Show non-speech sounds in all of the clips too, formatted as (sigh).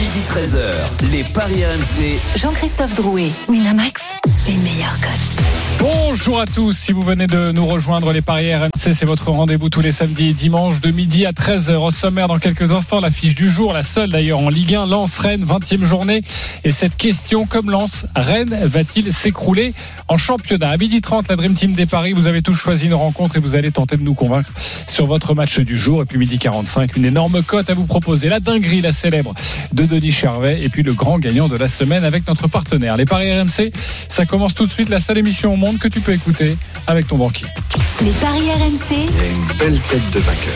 Midi 13h, les Paris RMC. Jean-Christophe Drouet, Winamax, les meilleurs codes. Bonjour à tous, si vous venez de nous rejoindre, les Paris RMC, c'est votre rendez-vous tous les samedis et dimanches de midi à 13h. Au sommaire, dans quelques instants, la fiche du jour, la seule d'ailleurs en Ligue 1, Lens-Rennes, 20e journée. Et cette question, comme Lens, Rennes va-t-il s'écrouler en championnat? À midi 30, la Dream Team des Paris, vous avez tous choisi une rencontre et vous allez tenter de nous convaincre sur votre match du jour. Et puis midi 45, une énorme cote à vous proposer. La dinguerie, la célèbre de Denis Charvet et puis le grand gagnant de la semaine avec notre partenaire. Les Paris RMC, ça commence tout de suite, la seule émission au monde que tu peux écouter avec ton banquier. Les paris RMC, une belle tête de vainqueur.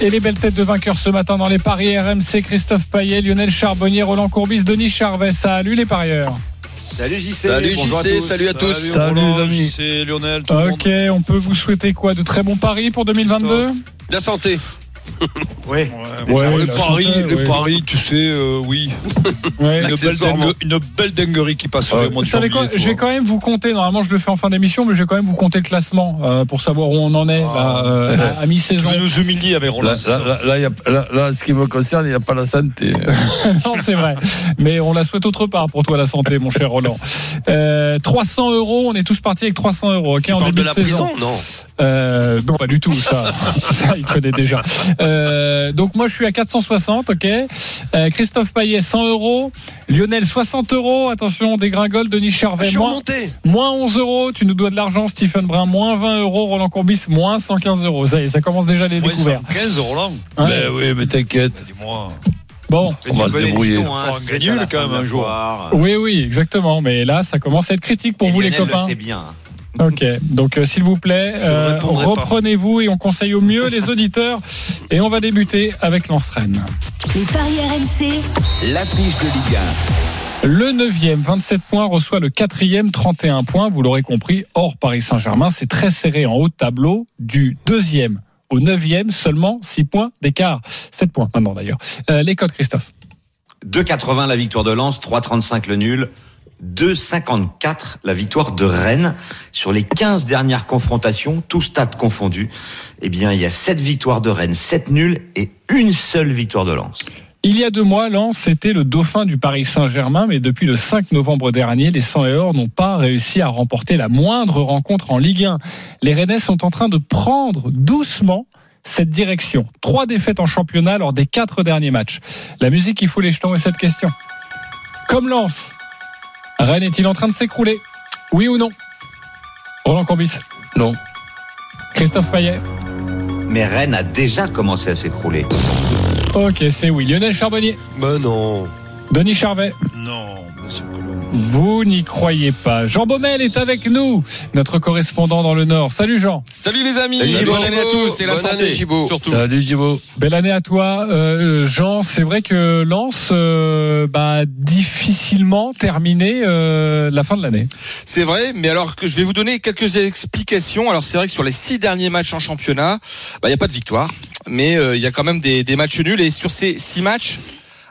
Et les belles têtes de vainqueurs ce matin dans les paris RMC, Christophe Payet, Lionel Charbonnier, Roland Courbis, Denis Charvet. Salut les parieurs. Salut JC. Salut JC, à tous. salut à tous. Salut, Roland, les amis. JC, Lionel, tout le Ok, on peut vous souhaiter quoi De très bons paris pour 2022 La santé. (laughs) Ouais. Ouais, les la paris, ouais. paris, tu sais, euh, oui. (laughs) Ouais. Une belle, dingue- une belle dinguerie qui passe sur les mois Vous de savez quoi janvier, Je vais quand même vous compter. Normalement, je le fais en fin d'émission, mais je vais quand même vous compter le classement euh, pour savoir où on en est là, euh, à- à Tu mi-saison. veux nous humilier avec Roland Là, ce qui me concerne, il n'y a pas la santé. (laughs) non, c'est vrai. Mais on la souhaite autre part pour toi, la santé, mon cher Roland. Euh, 300 euros, on est tous partis avec 300 euros. Ok, Tu en parles début de la saison. prison Non? Euh, non, pas du tout, ça. (laughs) ça, il connaît déjà. Euh, donc, moi, je suis à 460, ok. Euh, Christophe Payet, 100 euros. Lionel, 60 euros. Attention, on dégringole. Denis Charvet, moins, remonté. moins 11 euros. Tu nous dois de l'argent. Stephen Brun, moins 20 euros. Roland Courbis, moins 115 euros. Ça y est, ça commence déjà les Moins découvertes. 115, Roland. Hein Mais oui, mais t'inquiète. Dis-moi. bon. On va se débrouiller. hein, la quand même, un jour. Oui, oui, exactement. Mais là, ça commence à être critique pour Et vous, les copains. le sait bien. Ok, donc euh, s'il vous plaît, euh, reprenez-vous et on conseille au mieux les auditeurs. Et on va débuter avec Lens-Rennes. les paris RMC, L'affiche de Ligue Le 9e, 27 points, reçoit le 4e, 31 points. Vous l'aurez compris, hors Paris Saint-Germain, c'est très serré en haut de tableau. Du 2e au 9e, seulement 6 points d'écart. 7 points maintenant d'ailleurs. Euh, les codes, Christophe. 2,80 la victoire de Lens, 3,35 le nul. 2,54 la victoire de Rennes. Sur les 15 dernières confrontations, tous stades confondus, eh bien, il y a 7 victoires de Rennes, 7 nuls et une seule victoire de Lens. Il y a deux mois, Lens c'était le dauphin du Paris Saint-Germain, mais depuis le 5 novembre dernier, les 100 et or n'ont pas réussi à remporter la moindre rencontre en Ligue 1. Les Rennais sont en train de prendre doucement cette direction. Trois défaites en championnat lors des quatre derniers matchs. La musique qui fout les jetons est cette question. Comme Lens, Rennes est-il en train de s'écrouler? Oui ou non? Roland Courbis? Non. Christophe Payet? Mais Rennes a déjà commencé à s'écrouler. Ok, c'est oui. Lionel Charbonnier? Ben non. Denis Charvet? Non. Vous n'y croyez pas. Jean Baumel est avec nous, notre correspondant dans le Nord. Salut Jean. Salut les amis, Salut, bonne année à tous et la Bonne santé année, Gibo. surtout. Salut, Gibo. Belle année à toi, euh, Jean. C'est vrai que Lens euh, bah, difficilement terminé euh, la fin de l'année. C'est vrai, mais alors que je vais vous donner quelques explications. Alors c'est vrai que sur les six derniers matchs en championnat, bah, il n'y a pas de victoire, mais euh, il y a quand même des, des matchs nuls et sur ces six matchs.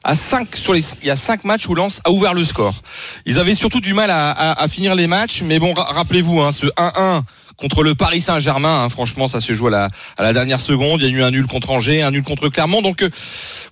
À 5 il y a cinq matchs où Lens a ouvert le score. Ils avaient surtout du mal à, finir les matchs, mais bon, ra- rappelez-vous, hein, ce 1-1 contre le Paris Saint-Germain, hein, franchement, ça se joue à la, à la dernière seconde. Il y a eu un nul contre Angers, un nul contre Clermont, donc euh,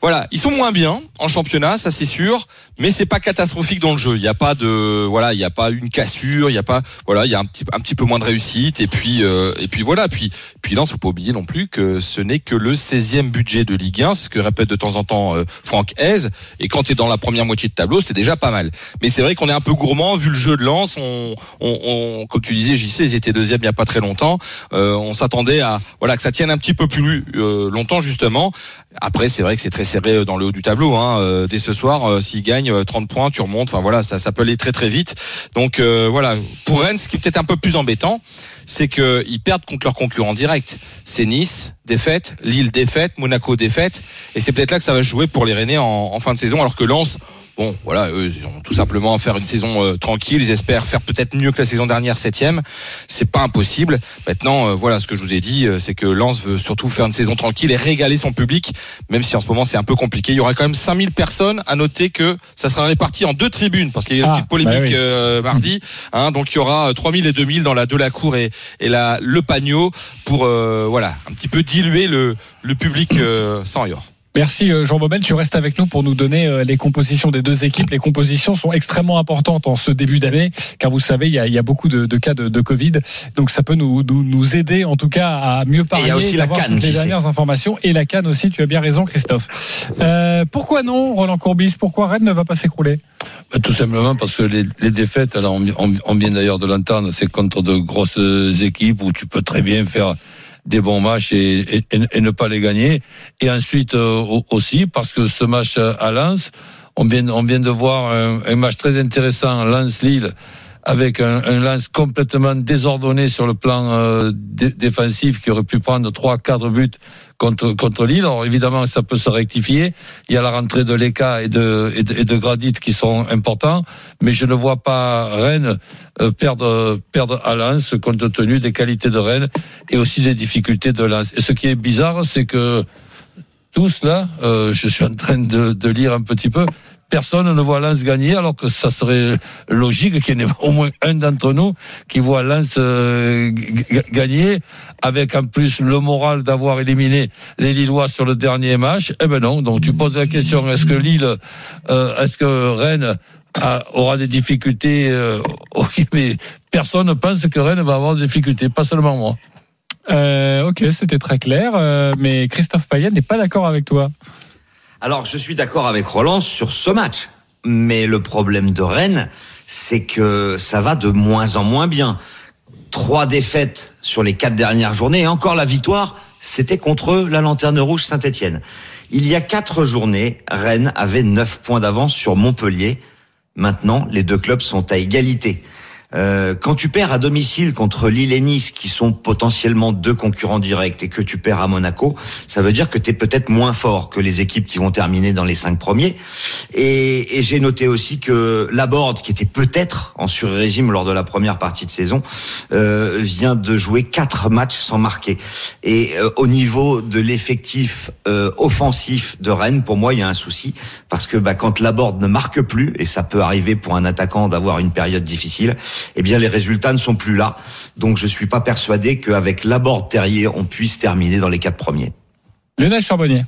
voilà, ils sont moins bien en championnat, ça c'est sûr, mais c'est pas catastrophique dans le jeu. Il n'y a pas de, voilà, il n'y a pas une cassure, il y a pas, voilà, il y a un petit, un petit peu moins de réussite, et puis, euh, et puis voilà, puis, puis Lens, faut pas oublier non plus que ce n'est que le 16e budget de Ligue 1, ce que répète de temps en temps euh, Franck Hez, et quand tu es dans la première moitié de tableau, c'est déjà pas mal. Mais c'est vrai qu'on est un peu gourmand vu le jeu de Lens. On, on, on- comme tu disais, JC, ils étaient deuxième il y a pas très longtemps. Euh, on s'attendait à voilà que ça tienne un petit peu plus euh, longtemps justement. Après, c'est vrai que c'est très serré dans le haut du tableau. Hein. Euh, dès ce soir, euh, s'ils gagnent euh, 30 points, tu remontes. Enfin voilà, ça, ça peut aller très très vite. Donc euh, voilà, pour Rennes, ce qui est peut-être un peu plus embêtant, c'est qu'ils perdent contre leurs concurrents directs. C'est Nice, défaite, Lille, défaite, Monaco, défaite. Et c'est peut-être là que ça va jouer pour les Rennais en, en fin de saison, alors que Lens, Bon, voilà, eux, ils ont tout simplement à faire une saison euh, tranquille. Ils espèrent faire peut-être mieux que la saison dernière, septième. C'est pas impossible. Maintenant, euh, voilà, ce que je vous ai dit, euh, c'est que Lens veut surtout faire une saison tranquille et régaler son public même si en ce moment c'est un peu compliqué. Il y aura quand même 5000 personnes. À noter que ça sera réparti en deux tribunes parce qu'il y a eu une Ah, petite polémique bah oui. euh, mardi. Hein, donc il y aura euh, 3000 et 2000 dans la de la cour et, et la le pagno pour euh, voilà un petit peu diluer le le public euh, sans yor. Merci euh, Jean Bobel, tu restes avec nous pour nous donner euh, les compositions des deux équipes. Les compositions sont extrêmement importantes en ce début d'année, car vous savez, il y a, il y a beaucoup de, de cas de, de Covid, donc ça peut nous, nous, nous aider en tout cas à mieux parler. il y a aussi la d'avoir CAN, toutes les dernières informations et la canne aussi. Tu as bien raison, Christophe. Euh, pourquoi non, Roland Courbis? Pourquoi Rennes ne va pas s'écrouler? Ben, Tout simplement parce que les, les défaites, alors on, on- on vient d'ailleurs de l'entendre, c'est contre de grosses équipes où tu peux très bien faire des bons matchs et, ne pas les gagner. Et ensuite euh, au- aussi parce que ce match à Lens, on vient, on vient de voir un, un match très intéressant, Lens-Lille, avec un, un Lens complètement désordonné sur le plan euh, dé- défensif qui aurait pu prendre trois, quatre buts contre, contre Lille. Alors évidemment, ça peut se rectifier. Il y a la rentrée de l'ECA et de, et de, et de Gradit qui sont importants, mais je ne vois pas Rennes euh, perdre, perdre à Lens compte tenu des qualités de Rennes et aussi des difficultés de Lens. Et ce qui est bizarre, c'est que tous là, euh, je suis en train de, de lire un petit peu, personne ne voit Lens gagner, alors que ça serait logique qu'il y en ait au moins un d'entre nous qui voit Lens euh, gagner, avec en plus le moral d'avoir éliminé les Lillois sur le dernier match. Eh ben non, donc tu poses la question, est-ce que Lille, euh, est-ce que Rennes aura des difficultés euh, mais personne ne pense que Rennes va avoir des difficultés, pas seulement moi. euh, Ok, c'était très clair, mais Christophe Payet n'est pas d'accord avec toi. Alors, je suis d'accord avec Roland sur ce match. Mais le problème de Rennes, c'est que ça va de moins en moins bien. Trois défaites sur les quatre dernières journées et encore la victoire, c'était contre la Lanterne Rouge Saint-Etienne. Il y a quatre journées, Rennes avait neuf points d'avance sur Montpellier. Maintenant, les deux clubs sont à égalité. Euh, quand tu perds à domicile contre Lille et Nice, qui sont potentiellement deux concurrents directs, et que tu perds à Monaco, ça veut dire que tu es peut-être moins fort que les équipes qui vont terminer dans les cinq premiers. Et, et j'ai noté aussi que Laborde, qui était peut-être en sur-régime lors de la première partie de saison, euh, vient de jouer quatre matchs sans marquer. Et euh, au niveau de l'effectif euh, offensif de Rennes, pour moi, il y a un souci parce que bah, quand Laborde ne marque plus, et ça peut arriver pour un attaquant d'avoir une période difficile, eh bien les résultats ne sont plus là. Donc je suis pas persuadé qu'avec Laborde Terrier, on puisse terminer dans les quatre premiers. Lionel Charbonnier.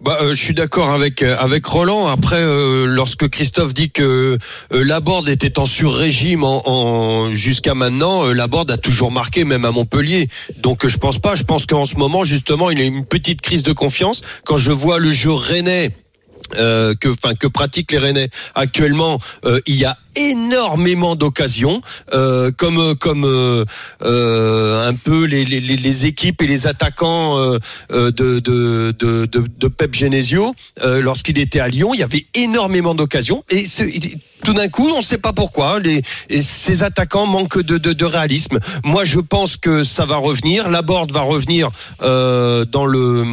Bah, euh, je suis d'accord avec euh, avec Roland. Après, euh, lorsque Christophe dit que euh, Laborde était en sur-régime en, en- jusqu'à maintenant, euh, Laborde a toujours marqué, même à Montpellier. Donc, euh, je pense pas. Je pense qu'en ce moment, justement, il a une petite crise de confiance. Quand je vois le jeu rennais. euh, que, enfin, que pratiquent les Rennais actuellement, euh, il y a énormément d'occasions, euh, comme comme euh, euh, un peu les, les, les- équipes et les attaquants euh, euh, de, de, de, de, Pep Genesio euh, lorsqu'il était à Lyon, il y avait énormément d'occasions et tout d'un coup, on ne sait pas pourquoi les, ces attaquants manquent de, de, de réalisme. Moi, je pense que ça va revenir. Laborde va revenir euh, dans le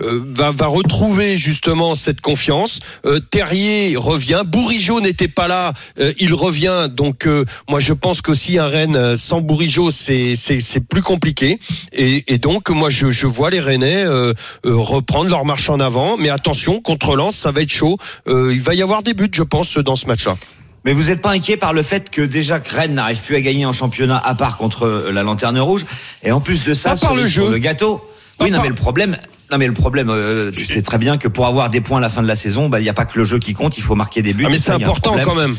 euh, va, va retrouver justement cette confiance. Euh, Terrier revient. Bourigeau n'était pas là, euh, il revient. Donc euh, moi, je pense qu'aussi un Rennes euh, sans Bourigeau, c'est c'est c'est plus compliqué. Et, et donc moi, je, je vois les Rennais euh, euh, reprendre leur marche en avant. Mais attention, contre Lens, ça va être chaud. Euh, il va y avoir des buts, je pense, dans ce match-là. Mais vous n'êtes pas inquiet par le fait que déjà que Rennes n'arrive plus à gagner en championnat à part contre la Lanterne Rouge? Et en plus de ça par sur le sur jeu. le gâteau. Pas oui, non par- mais le problème, non mais le problème, euh, tu sais très bien que pour avoir des points à la fin de la saison, bah il n'y a pas que le jeu qui compte, il faut marquer des buts. Ah, mais c'est important quand même.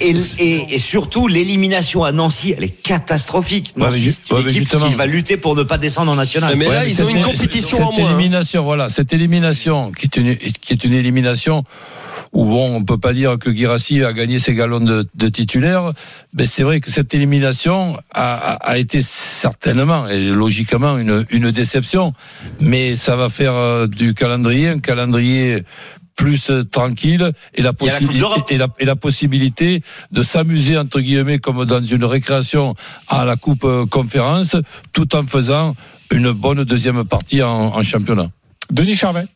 Et, et, et surtout, l'élimination à Nancy, elle est catastrophique. Nancy, c'est une équipe qui va lutter pour ne pas descendre en national. Mais là, Ouais, ils ont une compétition cette en moins. hein. élimination, voilà, cette élimination qui est une qui est une élimination où bon, on peut pas dire que Girassi a gagné ses galons de, de titulaire, mais c'est vrai que cette élimination a, a, a été certainement et logiquement une une déception, mais ça va faire euh, du calendrier un calendrier plus euh, tranquille et la, possibilité d'Europe. et la, et la possibilité de s'amuser entre guillemets comme dans une récréation à la Coupe euh, Conférence, tout en faisant une bonne deuxième partie en, en championnat. Denis Charvet.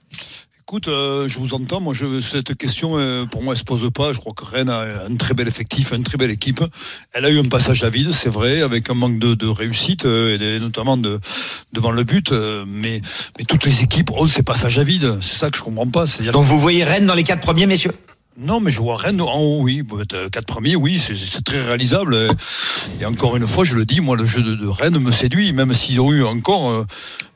Écoute, euh, je vous entends. Moi, je, cette question, euh, pour moi, elle se pose pas. Je crois que Rennes a un très bel effectif, une très belle équipe. Elle a eu un passage à vide, c'est vrai, avec un manque de, de réussite, euh, et notamment de, devant le but. mais, mais toutes les équipes ont ces passages à vide. C'est ça que je comprends pas. Donc vous voyez Rennes dans les quatre premiers, messieurs? Non, mais je vois Rennes en haut, oui. Quatre premiers, oui, c'est- très réalisable. Et encore une fois, je le dis, moi, le jeu de, de Rennes me séduit, même s'ils ont eu encore,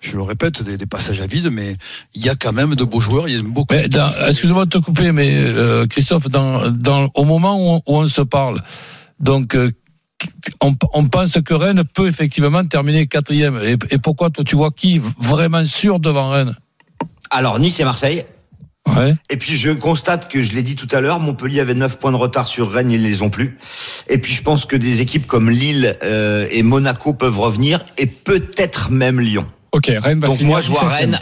je le répète, des, des passages à vide, mais il y a quand même de beaux joueurs, il y a beaucoup Mais dans- excusez-moi de te couper, mais euh, Christophe, dans, dans, au moment où on, où on se parle, donc euh, on, on pense que Rennes peut effectivement terminer quatrième. Et, et pourquoi toi tu vois qui vraiment sûr devant Rennes? Alors, Nice et Marseille. Ouais. Et puis je constate que je l'ai dit tout à l'heure, Montpellier avait 9 points de retard sur Rennes, ils les ont plus. Et puis je pense que des équipes comme Lille euh, et Monaco peuvent revenir et peut-être même Lyon. Ok, Rennes va Donc finir moi je vois 17e. Rennes.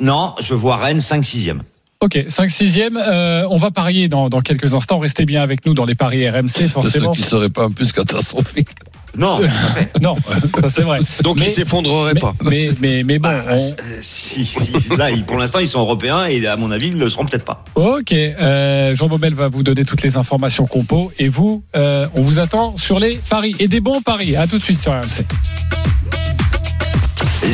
Non, je vois Rennes 5 6e. Ok, 5 6e. Euh, on va parier dans, dans quelques instants. Restez bien avec nous dans les paris RMC, forcément. qui seraient pas en plus catastrophiques. Non, tout à (laughs) fait. Non, ça c'est vrai. (laughs) Donc Mais- il s'effondrerait Mais, pas. mais, mais, mais bon, Bah, on- euh, si, si, là, ils- pour l'instant, ils sont européens et à mon avis, ils le seront peut-être pas. Ok, euh, Jean Bobel va vous donner toutes les informations compo et vous, euh, on vous attend sur les paris et des bons paris. À tout de suite sur RMC.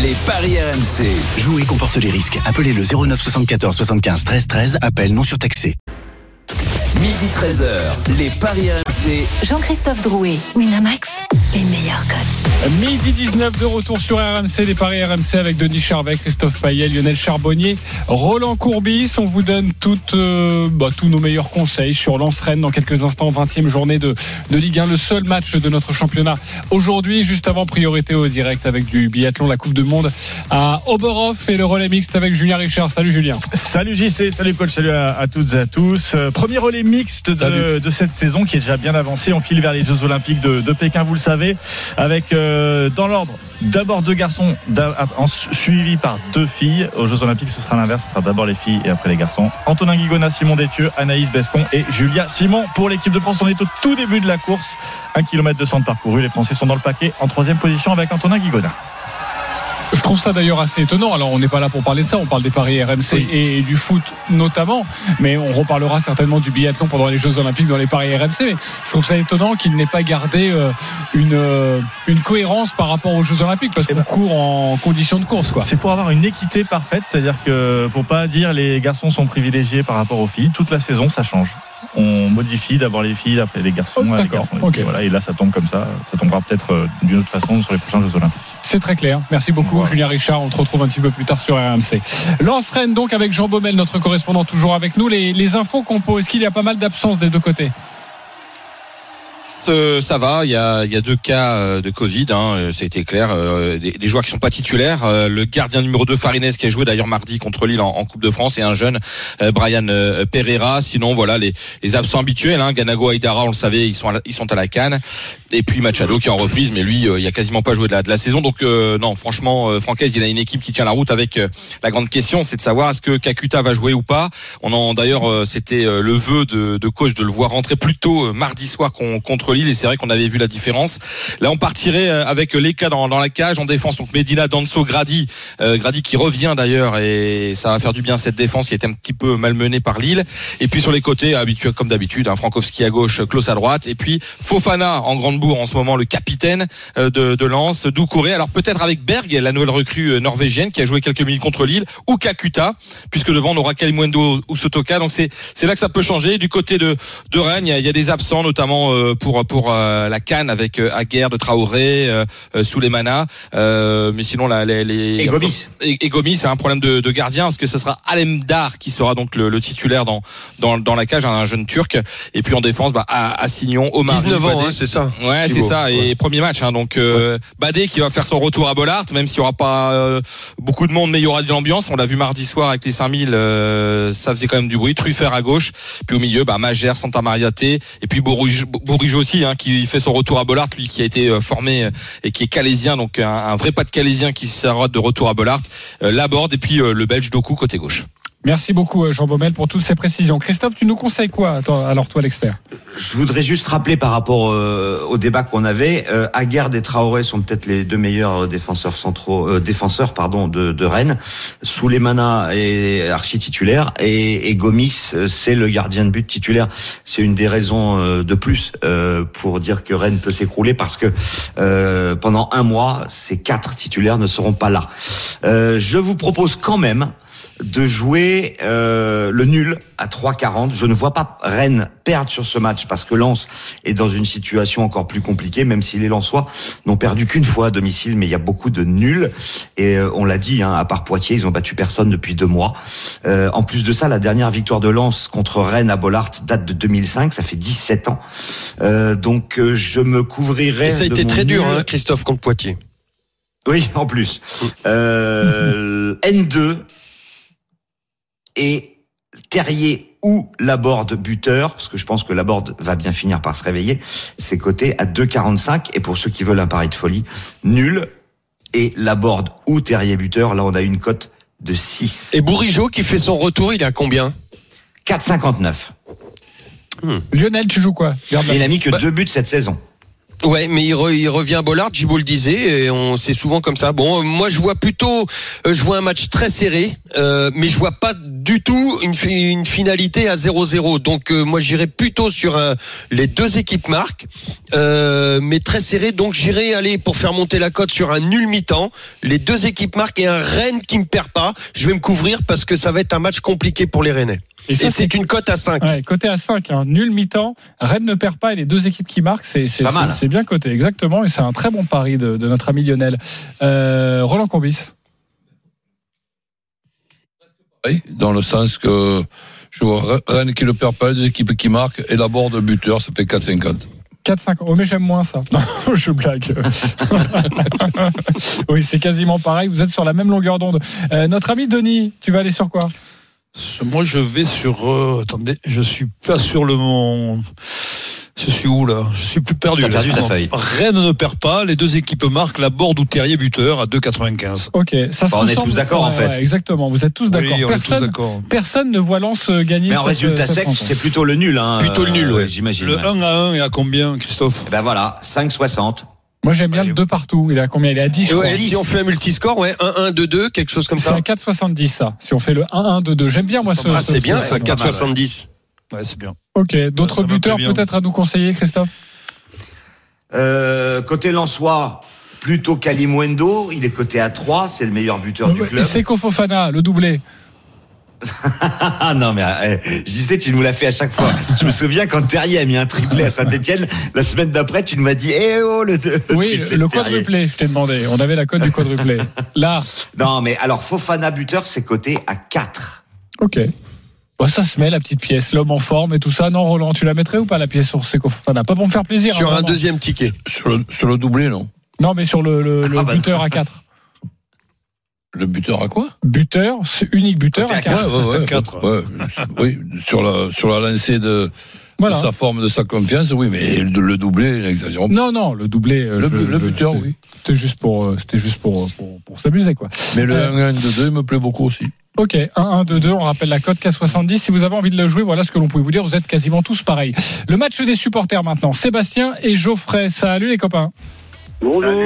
Les paris RMC. Jouer comporte les risques. Appelez le 09 74 75 13 13. Appel non surtaxé. Midi 13h. Les paris RMC. Jean-Christophe Drouet, Winamax, les meilleurs codes. Midi 19 de retour sur RMC, les paris RMC avec Denis Charvet, Christophe Payet, Lionel Charbonnier, Roland Courbis. On vous donne toutes, euh, bah, tous nos meilleurs conseils sur Lens Rennes dans quelques instants, 20e journée de, de Ligue 1, le seul match de notre championnat. Aujourd'hui, juste avant, priorité au direct avec du biathlon, la Coupe du Monde à Oberhof et le relais mixte avec Julien Richard. Salut Julien. Salut JC, salut coach, salut à, à toutes et à tous. Euh, premier relais mixte de, cette saison qui est déjà bien avancé. On file vers les Jeux Olympiques de, de Pékin, vous le savez, avec euh, dans l'ordre d'abord deux garçons, suivis par deux filles. Aux Jeux Olympiques, ce sera l'inverse, ce sera d'abord les filles et après les garçons. Antonin Guigona, Simon Détieux, Anaïs Bescon et Julia Simon pour l'équipe de France. On est au tout début de la course, 1 km 200 de parcouru. Les Français sont dans le paquet en troisième position avec Antonin Guigona. Je trouve ça d'ailleurs assez étonnant. Alors, on n'est pas là pour parler de ça. On parle des paris RMC et, du foot notamment. Mais on reparlera certainement du biathlon pendant les Jeux Olympiques dans les paris RMC. Mais je trouve ça étonnant qu'il n'ait pas gardé euh, une, euh, une cohérence par rapport aux Jeux Olympiques parce qu'on court en conditions de course, quoi. C'est pour avoir une équité parfaite, c'est-à-dire que pour pas dire les garçons sont privilégiés par rapport aux filles, toute la saison ça change. On modifie d'abord les filles, après les garçons, Oh, les garçons, les voilà, et là ça tombe comme ça. Ça tombera peut-être euh, d'une autre façon sur les prochains Jeux Olympiques. C'est très clair. Merci beaucoup, Voilà. Julien Richard. On te retrouve un petit peu plus tard sur RMC. Lance Rennes, donc, avec Jean Baumel, notre correspondant, toujours avec nous. Les, les infos qu'on pose, est-ce qu'il y a pas mal d'absences des deux côtés? Euh, ça va, il y a, y a deux cas euh, de Covid, hein, euh, clair, des, des joueurs qui sont pas titulaires, le gardien numéro 2 Farines qui a joué d'ailleurs mardi contre Lille en, Coupe de France et un jeune Brian Pereira, sinon voilà les, les absents habituels, hein, Ganago Aïdara on le savait, ils sont à la, ils sont à la canne. Et puis Machado qui est en reprise mais lui il a quasiment pas joué de la, de la saison. Donc euh, non franchement Francaise il a une équipe qui tient la route avec la grande question c'est de savoir est-ce que Kakuta va jouer ou pas. On en d'ailleurs c'était le vœu de, de coach de le voir rentrer plus tôt mardi soir qu'on- Lille et c'est vrai qu'on avait vu la différence. Là on partirait euh, avec les cas dans, la cage. En défense donc Medina Danso Grady euh, Grady qui revient d'ailleurs et ça va faire du bien cette défense qui était un petit peu malmenée par Lille. Et puis sur les côtés habituel comme d'habitude hein, Frankowski à gauche Klaus à droite. Et puis Fofana en grande bourre en ce moment le capitaine euh, de, de Lens Doucouré alors peut-être avec Berg la nouvelle recrue norvégienne qui a joué quelques minutes contre Lille ou Kakuta puisque devant on aura Kalimundo ou Sotoka donc c'est là que ça peut changer. Du côté de de Rennes il y a, des absents notamment euh, pour pour euh, la canne avec euh, Aguerre de Traoré euh, euh, Souleymana euh, mais sinon la, les, les Et Gomis. et, et Gomis c'est un problème de, de gardien parce que ce sera Alemdar qui sera donc le, le titulaire dans, dans dans la cage un jeune turc et puis en défense bah à, Assignon Omar 19 ans, hein, c'est ça Ouais, c'est ça. Et premier match, hein, donc euh, Badé qui va faire son retour à Bollard, même s'il y aura pas euh, beaucoup de monde, mais il y aura de l'ambiance. On l'a vu mardi soir avec les 5000, euh, ça faisait quand même du bruit. Truffert à gauche, puis au milieu, bah, Magère, Santa Maria T, et puis Bourrigeau aussi, hein, qui fait son retour à Bollard, lui qui a été euh, formé euh, et qui est calésien, donc un, un vrai pas de calésien qui sera de retour à Bollard. Euh, Laborde et puis euh, le Belge Doku côté gauche. Merci beaucoup euh, Jean Baumel pour toutes ces précisions. Christophe, tu nous conseilles quoi alors toi l'expert? Je voudrais juste rappeler par rapport euh, au débat qu'on avait, euh, et Traoré sont peut-être les deux meilleurs défenseurs centraux, euh, défenseurs pardon de, de Rennes. Souleymana est archi titulaire et, et Gomis euh, c'est le gardien de but titulaire. C'est une des raisons euh, de plus euh, pour dire que Rennes peut s'écrouler parce que euh, pendant un mois ces quatre titulaires ne seront pas là. Euh, je vous propose quand même de jouer euh, le nul à 3,40. Je ne vois pas Rennes perdre sur ce match parce que Lens est dans une situation encore plus compliquée, même si les Lensois n'ont perdu qu'une fois à domicile, mais il y a beaucoup de nuls. Et euh, on l'a dit, hein, à part Poitiers, ils ont battu personne depuis deux mois. Euh, en plus de ça, la dernière victoire de Lens contre Rennes à Bollard date de 2005, ça fait 17 ans. Euh, donc euh, je me couvrirai. Et ça a été très dur, hein, Christophe contre Poitiers. Oui, en plus. (laughs) Euh, N2 et Terrier ou Laborde buteur, parce que je pense que Laborde va bien finir par se réveiller, c'est coté à 2,45. Et pour ceux qui veulent un pari de folie, nul et Laborde ou Terrier buteur, là on a une cote de 6. Et Bourigeau qui fait son retour, il est à combien? 4,59. Lionel, tu joues quoi? Il a mis que Bah- deux buts cette saison. Ouais, mais il, re- il revient à Bollard, Gibo le disait, et on c'est souvent comme ça. Bon, euh, moi je vois plutôt, euh, je vois un match très serré, euh, mais je vois pas du tout une, fi- une finalité à 0-0. Donc euh, moi j'irai plutôt sur un, les deux équipes marquent, euh, mais très serré. Donc j'irai aller pour faire monter la cote sur un nul mi-temps, les deux équipes marquent et un Rennes qui me perd pas. Je vais me couvrir parce que ça va être un match compliqué pour les Rennais. Et c'est une cote à 5. Ouais, côté à 5, hein, nul mi-temps, Rennes ne perd pas et les deux équipes qui marquent, c'est bien coté, exactement, et c'est un très bon pari de, de notre ami Lionel. Euh, Roland Combis. Oui, dans le sens que je vois Rennes qui ne perd pas, les équipes qui marquent, et la borde buteur, ça fait 4,50. 4-5. Oh, mais j'aime moins ça. (laughs) Non, je blague. (laughs) oui, c'est quasiment pareil. Vous êtes sur la même longueur d'onde. Euh, notre ami Denis, tu vas aller sur quoi? Moi, je vais sur. euh, attendez, je suis pas sur le mon. Je suis où là? Je suis plus perdu. T'as perdu ta feuille. Rennes ne perd pas. Les deux équipes marquent. La Borde ou Terrier buteur à 2,95. Ok, ça se Bah, on est tous d'accord, en fait. ouais, exactement, vous êtes tous d'accord. Oui, personne, ne voit Lens euh, gagner. Mais en cette- résultat cette sec, c'est plutôt le nul. Hein, Plutôt le nul, euh, ouais. J'imagine. Le ouais. 1 à 1 est à combien, Christophe? Eh Ben voilà, 5,60. Moi, j'aime bien le 2 partout. Il est à combien? Il est à 10, je Ouais, crois. si on fait un multiscore, ouais, 1-1, 2-2, quelque chose comme C'est ça. à 4,70 ça. Si on fait le 1-1-2-2. J'aime bien moi ce. Ah, ce- c'est bien ça, ce- 4,70. Ouais, c'est bien. Ok, d'autres buteurs peut-être à nous conseiller, Christophe? Euh, côté Lensois, plutôt Kalimwendo, il est coté à 3, c'est le meilleur buteur du club. C'est Fofana, le doublé. Ah (laughs) non mais euh, je disais tu nous l'as fait à chaque fois. (laughs) je me souviens quand Terrier a mis un triplé à (laughs) Saint-Etienne, la semaine d'après tu nous m'as dit eh oh le, le Oui, triplé le quadruplé, je t'ai demandé. On avait la cote du quadruplé. Là, Non mais alors Fofana buteur c'est coté à 4. ok. Bon, ça se met la petite pièce, l'homme en forme et tout ça. Non, Roland, tu la mettrais ou pas la pièce sur Seko Fofana Pas pour me faire plaisir. Sur hein, un vraiment. deuxième ticket. Sur le, sur le doublé, non? Non, mais sur le, le- le Ah bah buteur à 4. Le buteur à quoi? Buteur, unique buteur à à 4. Ouais, ouais, ouais. Oui, sur la, sur la lancée de, Voilà. de sa forme, de sa confiance, oui, mais le, le doublé, n'exagérons pas. Non, non, le doublé. euh, Le, je- le je- buteur, oui. C'était juste pour, euh, c'était juste pour, pour, pour s'amuser, quoi. Mais le Euh, 1-1-2-2 me plaît beaucoup aussi. Ok, 1-1-2-2, on rappelle la cote K70. Si vous avez envie de le jouer, voilà ce que l'on pouvait vous dire. Vous êtes quasiment tous pareils. Le match des supporters maintenant. Sébastien et Geoffrey. Salut les copains. Bonjour. Alors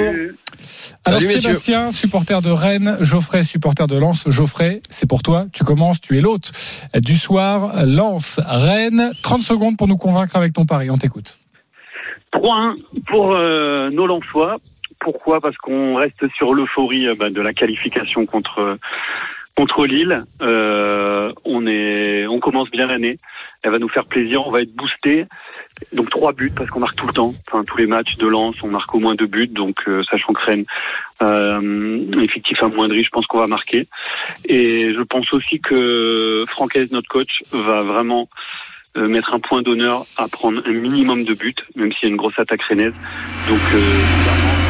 Salut, messieurs. Sébastien, supporter de Rennes, Geoffrey, supporter de Lens. Geoffrey, c'est pour toi. Tu commences, tu es l'hôte du soir. Lens, Rennes. 30 secondes pour nous convaincre avec ton pari. On t'écoute. 3-1 pour euh, nos Lensois. Pourquoi? Parce qu'on reste sur l'euphorie euh, bah, de la qualification contre contre Lille. Euh, on est, on commence bien l'année. Elle va nous faire plaisir. On va être boosté. Donc trois buts parce qu'on marque tout le temps. Enfin tous les matchs de Lens, on marque au moins deux buts. Donc euh, sachant que Rennes euh, effectif amoindri, je pense qu'on va marquer. Et je pense aussi que Francaise, notre coach, va vraiment euh, mettre un point d'honneur à prendre un minimum de buts, même s'il y a une grosse attaque rennaise. Donc, euh,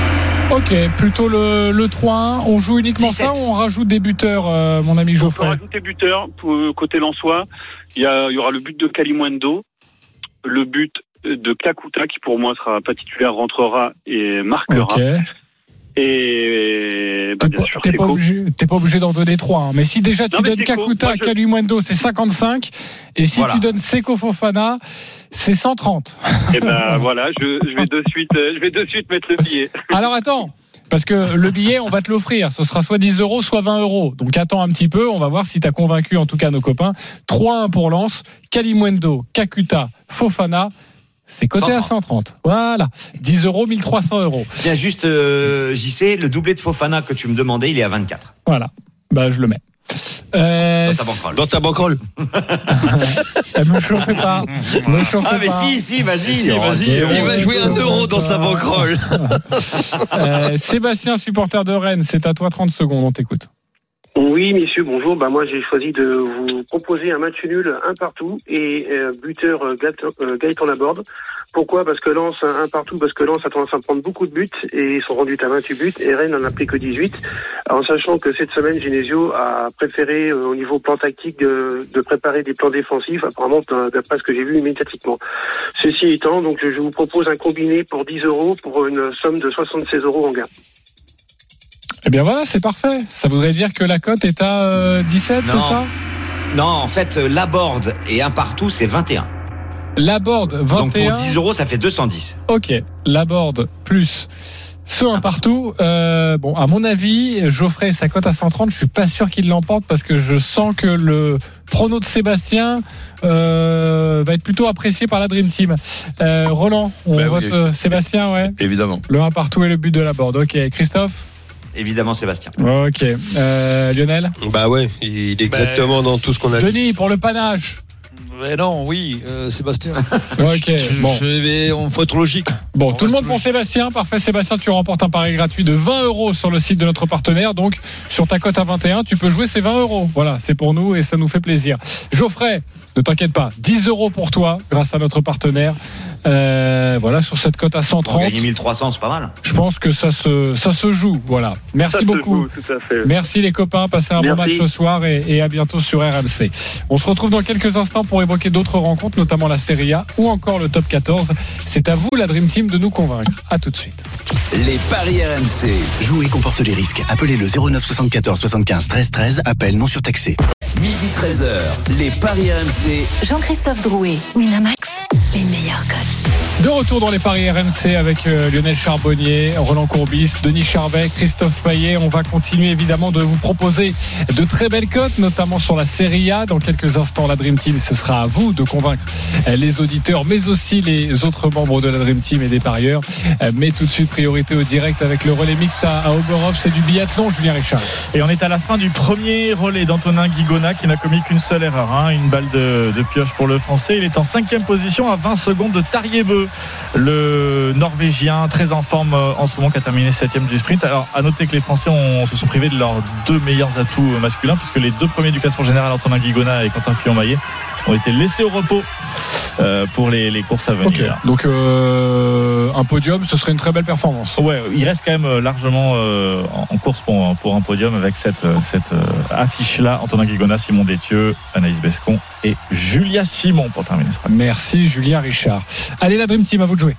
Ok, plutôt le, le 3-1. On joue uniquement ça ou on rajoute des buteurs, euh, mon ami on peut Geoffrey rajouter buteur pour euh, côté Lensois. Il y, y aura le but de Kalimwendo, le but de Kakuta qui pour moi sera pas titulaire, rentrera et marquera. Et bah, bien sûr, T'es pas, obligé, t'es pas obligé d'en donner trois. hein. Mais si déjà tu Non, donnes. Kakuta, je- Kalumuendo, c'est 55. Et si Voilà. tu donnes Seko Fofana, c'est 130. Et ben (laughs) voilà, je, je vais de suite, euh, je vais de suite mettre le billet. (laughs) Alors attends. Parce que le billet, on va te l'offrir. Ce sera soit 10 euros, soit 20 euros. Donc attends un petit peu. On va voir si tu as convaincu, en tout cas, nos copains. 3-1 pour Lens. Kalimuendo, Kakuta, Fofana. C'est coté à 130. Voilà. 10 euros, 1300 euros. Tiens, juste, euh, JC, le doublé de Fofana que tu me demandais, il est à 24. Voilà. Bah, je le mets. Euh, Dans ta banquerolle. Dans ta banquerolle. (laughs) me chauffez pas. Me chauffez Ah, mais pas. si, si, vas-y. Si, vas-y, il va jouer un euro dans sa banquerolle. (laughs) Euh, Sébastien, supporter de Rennes, c'est à toi 30 secondes, on t'écoute. Oui, messieurs, bonjour. Bah, moi, j'ai choisi de vous proposer un match nul, un partout, et euh, buteur euh, Gaëtan, euh, Gaëtan Laborde. Pourquoi? Parce que Lens, un partout, parce que Lens a tendance à prendre beaucoup de buts, et ils sont rendus à 28 buts, et Rennes n'en a pris que 18. En sachant que cette semaine, Genesio a préféré, euh, au niveau plan tactique, de, préparer des plans défensifs, apparemment, d'après ce que j'ai vu médiatiquement. Ceci étant, donc, je vous propose un combiné pour 10 euros, pour une somme de 76 euros en gain. Eh bien voilà, c'est parfait. Ça voudrait dire que la cote est à euh, 17, c'est Non. ça? Non, en fait, euh, la board et un partout, c'est 21. La board, 21. Donc pour 10 euros, ça fait 210. Ok, la board plus ce un partout. Euh, bon, à mon avis, Geoffrey, sa cote à 130, je suis pas sûr qu'il l'emporte parce que je sens que le prono de Sébastien euh, va être plutôt apprécié par la Dream Team. Euh, Roland, on Ben vote oui. euh, Sébastien, ouais. Évidemment. Le 1 partout et le but de la board. Ok, Christophe? Évidemment, Sébastien. Ok. Euh, Lionel Bah ouais, il est exactement dans tout ce qu'on a dit. Denis, pour le panache Mais non, oui, euh, Sébastien. (laughs) Ok, Je- bon. je vais- on faut être logique. Bon, On tout le monde pour. Sébastien. Parfait, Sébastien, tu remportes un pari gratuit de 20 euros sur le site de notre partenaire. Donc, sur ta cote à 21, tu peux jouer ces 20 euros. Voilà, c'est pour nous et ça nous fait plaisir. Geoffrey, ne t'inquiète pas, 10 euros pour toi grâce à notre partenaire. Euh, voilà, sur cette cote à Pour 130. gagner 1300, c'est pas mal. Je pense que ça se, ça se joue. Voilà. Merci Ça se beaucoup. joue, tout à fait. Merci les copains, passez un bon match ce soir et, et à bientôt sur RMC. On se retrouve dans quelques instants pour évoquer d'autres rencontres, notamment la Serie A ou encore le top 14. C'est à vous la Dream Team de nous convaincre. À tout de suite. Les paris RMC. Jouer comporte les risques. Appelez le 09 74 75 13 13. Appel non surtaxé. Midi 13h. Les paris RMC. Jean-Christophe Drouet, Winamax, les meilleurs codes. De retour dans les paris RMC avec euh, Lionel Charbonnier, Roland Courbis, Denis Charvet, Christophe Payet. On va continuer évidemment de vous proposer de très belles cotes, notamment sur la Serie A. Dans quelques instants, la Dream Team, ce sera à vous de convaincre euh, les auditeurs, mais aussi les autres membres de la Dream Team et des parieurs. Euh, Mais tout de suite, priorité au direct avec le relais mixte à, à Oberhof. C'est du biathlon, Julien Richard. Et on est à la fin du premier relais d'Antonin Guigona qui n'a commis qu'une seule erreur. hein. Une balle de, pioche pour le français. Il est en cinquième position à 20 secondes de Tariebeu, le norvégien très en forme euh, en ce moment qui a terminé septième du sprint. Alors à noter que les Français se sont privés de leurs deux meilleurs atouts masculins puisque les deux premiers du classement général, Antonin Guigona et Quentin Fillon-Maillet, ont été laissés au repos euh, pour les, les courses à venir. Donc euh, un podium, ce serait une très belle performance. Ouais, il reste quand même euh, largement euh, en course pour, pour un podium avec cette, cette affiche-là. Antonin Guigona, Simon Détieux, Anaïs Bescon et Julia Simon pour terminer ce. Merci Julien Richard. Allez la Dream Team, à vous de jouer.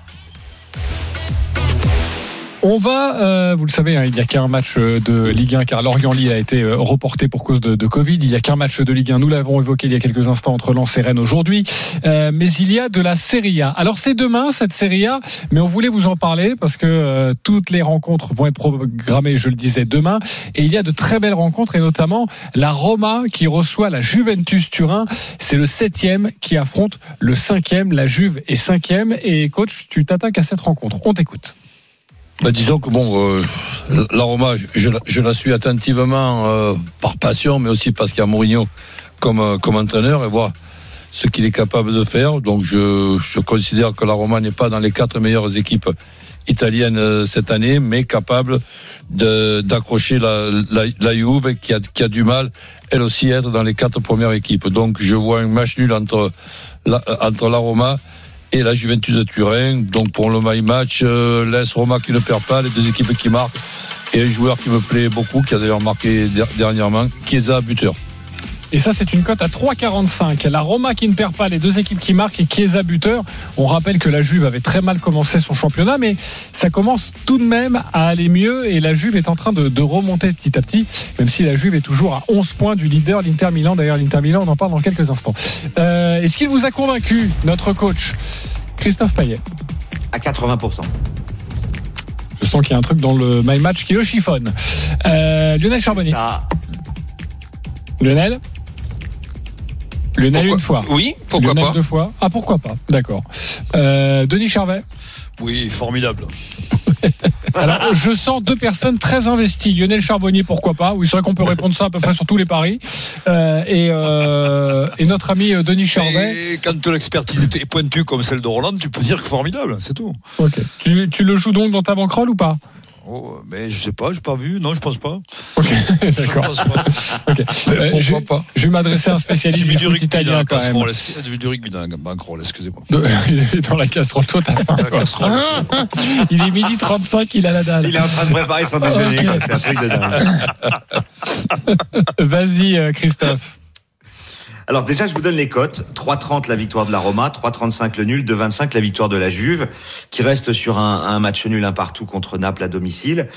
On va, euh, vous le savez, hein, il n'y a qu'un match euh, de Ligue 1 car Lorient-Lille a été euh, reporté pour cause de, de Covid. Il n'y a qu'un match de Ligue 1. Nous l'avons évoqué il y a quelques instants entre Lens et Rennes aujourd'hui. Euh, mais il y a de la Serie A. Alors c'est demain cette Serie A, mais on voulait vous en parler parce que euh, toutes les rencontres vont être programmées, je le disais, demain. Et il y a de très belles rencontres et notamment la Roma qui reçoit la Juventus Turin. C'est le septième qui affronte le cinquième. La Juve est cinquième. Et coach, tu t'attaques à cette rencontre. On t'écoute. Bah, disons que bon, euh, la Roma, je, la- je la suis attentivement euh, par passion, mais aussi parce qu'il y a Mourinho comme, euh, comme entraîneur et voir ce qu'il est capable de faire. Donc je, je considère que la Roma n'est pas dans les quatre meilleures équipes italiennes euh, cette année, mais capable d'accrocher la, la, la Juve qui a, qui a du mal, elle aussi, à être dans les quatre premières équipes. Donc je vois un match nul entre entre la Roma et la Juventus de Turin. Donc pour le my match, euh, l'AS Roma qui ne perd pas, les deux équipes qui marquent et un joueur qui me plaît beaucoup, qui a d'ailleurs marqué der- dernièrement, Chiesa buteur. Et ça, c'est une cote à 3,45. La Roma qui ne perd pas, les deux équipes qui marquent et Chiesa buteur. On rappelle que la Juve avait très mal commencé son championnat, mais ça commence tout de même à aller mieux et la Juve est en train de, de remonter petit à petit, même si la Juve est toujours à 11 points du leader, l'Inter Milan. D'ailleurs, l'Inter Milan, on en parle dans quelques instants. Euh, Est-ce qu'il vous a convaincu, notre coach Christophe Payet? À 80%. Je sens qu'il y a un truc dans le My Match qui le chiffonne. Euh, Lionel Charbonnier. Ça, Lionel? Lionel Pourquoi- une fois. Oui, pourquoi Lionel pas deux fois. Ah pourquoi pas D'accord. Euh, Denis Charvet. Oui, formidable. (laughs) Alors je sens deux personnes très investies. Lionel Charbonnier, pourquoi pas Oui, c'est vrai qu'on peut répondre ça à peu près sur tous les paris. Euh, et, euh, et notre ami Denis Charvet. Et quand l'expertise est pointue comme celle de Roland, tu peux dire que formidable, c'est tout. Ok. Tu, tu le joues donc dans ta banquerolle ou pas? Oh, mais je sais pas, j'ai pas vu. Non, je pense pas. Ok, (laughs) Je d'accord. pense pas. (laughs) Ok. Euh, je, je vais m'adresser à un spécialiste du du rugby italien la quand même. casserole. du rugby dans la banquerolle, excusez-moi. (laughs) Dans la casserole, toi t'as faim. Toi. casserole. Il est midi 35, il a la dalle. il est en train de préparer son déjeuner. Ok. quoi. C'est un truc de dingue. Vas-y, euh, Christophe. Alors déjà, je vous donne les cotes. 3,30 la victoire de la Roma, 3,35 le nul, 2,25 la victoire de la Juve, qui reste sur un, un match nul un partout contre Naples à domicile.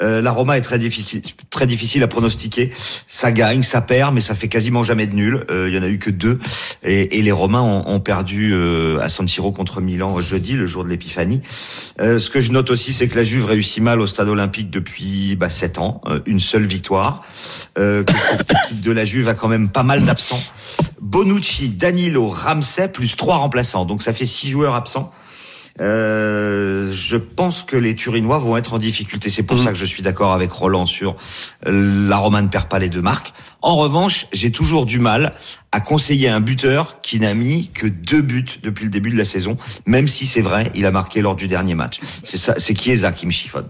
Euh, la Roma est très difficile, très difficile à pronostiquer. Ça gagne, ça perd, mais ça fait quasiment jamais de nul. Euh, Il y en a eu que deux, et, et les Romains ont, ont perdu euh, à San Siro contre Milan jeudi, le jour de l'Épiphanie. Euh, ce que je note aussi, c'est que la Juve réussit mal au Stade Olympique depuis bah, 7 ans, euh, une seule victoire. Euh, que cette équipe de la Juve a quand même pas mal d'absents. Bonucci, Danilo, Ramsey, plus trois remplaçants. Donc ça fait six joueurs absents. Euh, je pense que les Turinois vont être en difficulté. C'est pour ça que je suis d'accord avec Roland sur euh, la Roma ne perd pas les deux marques. En revanche, j'ai toujours du mal à conseiller un buteur qui n'a mis que deux buts depuis le début de la saison, même si c'est vrai, il a marqué lors du dernier match. C'est ça, c'est Chiesa qui me chiffonne.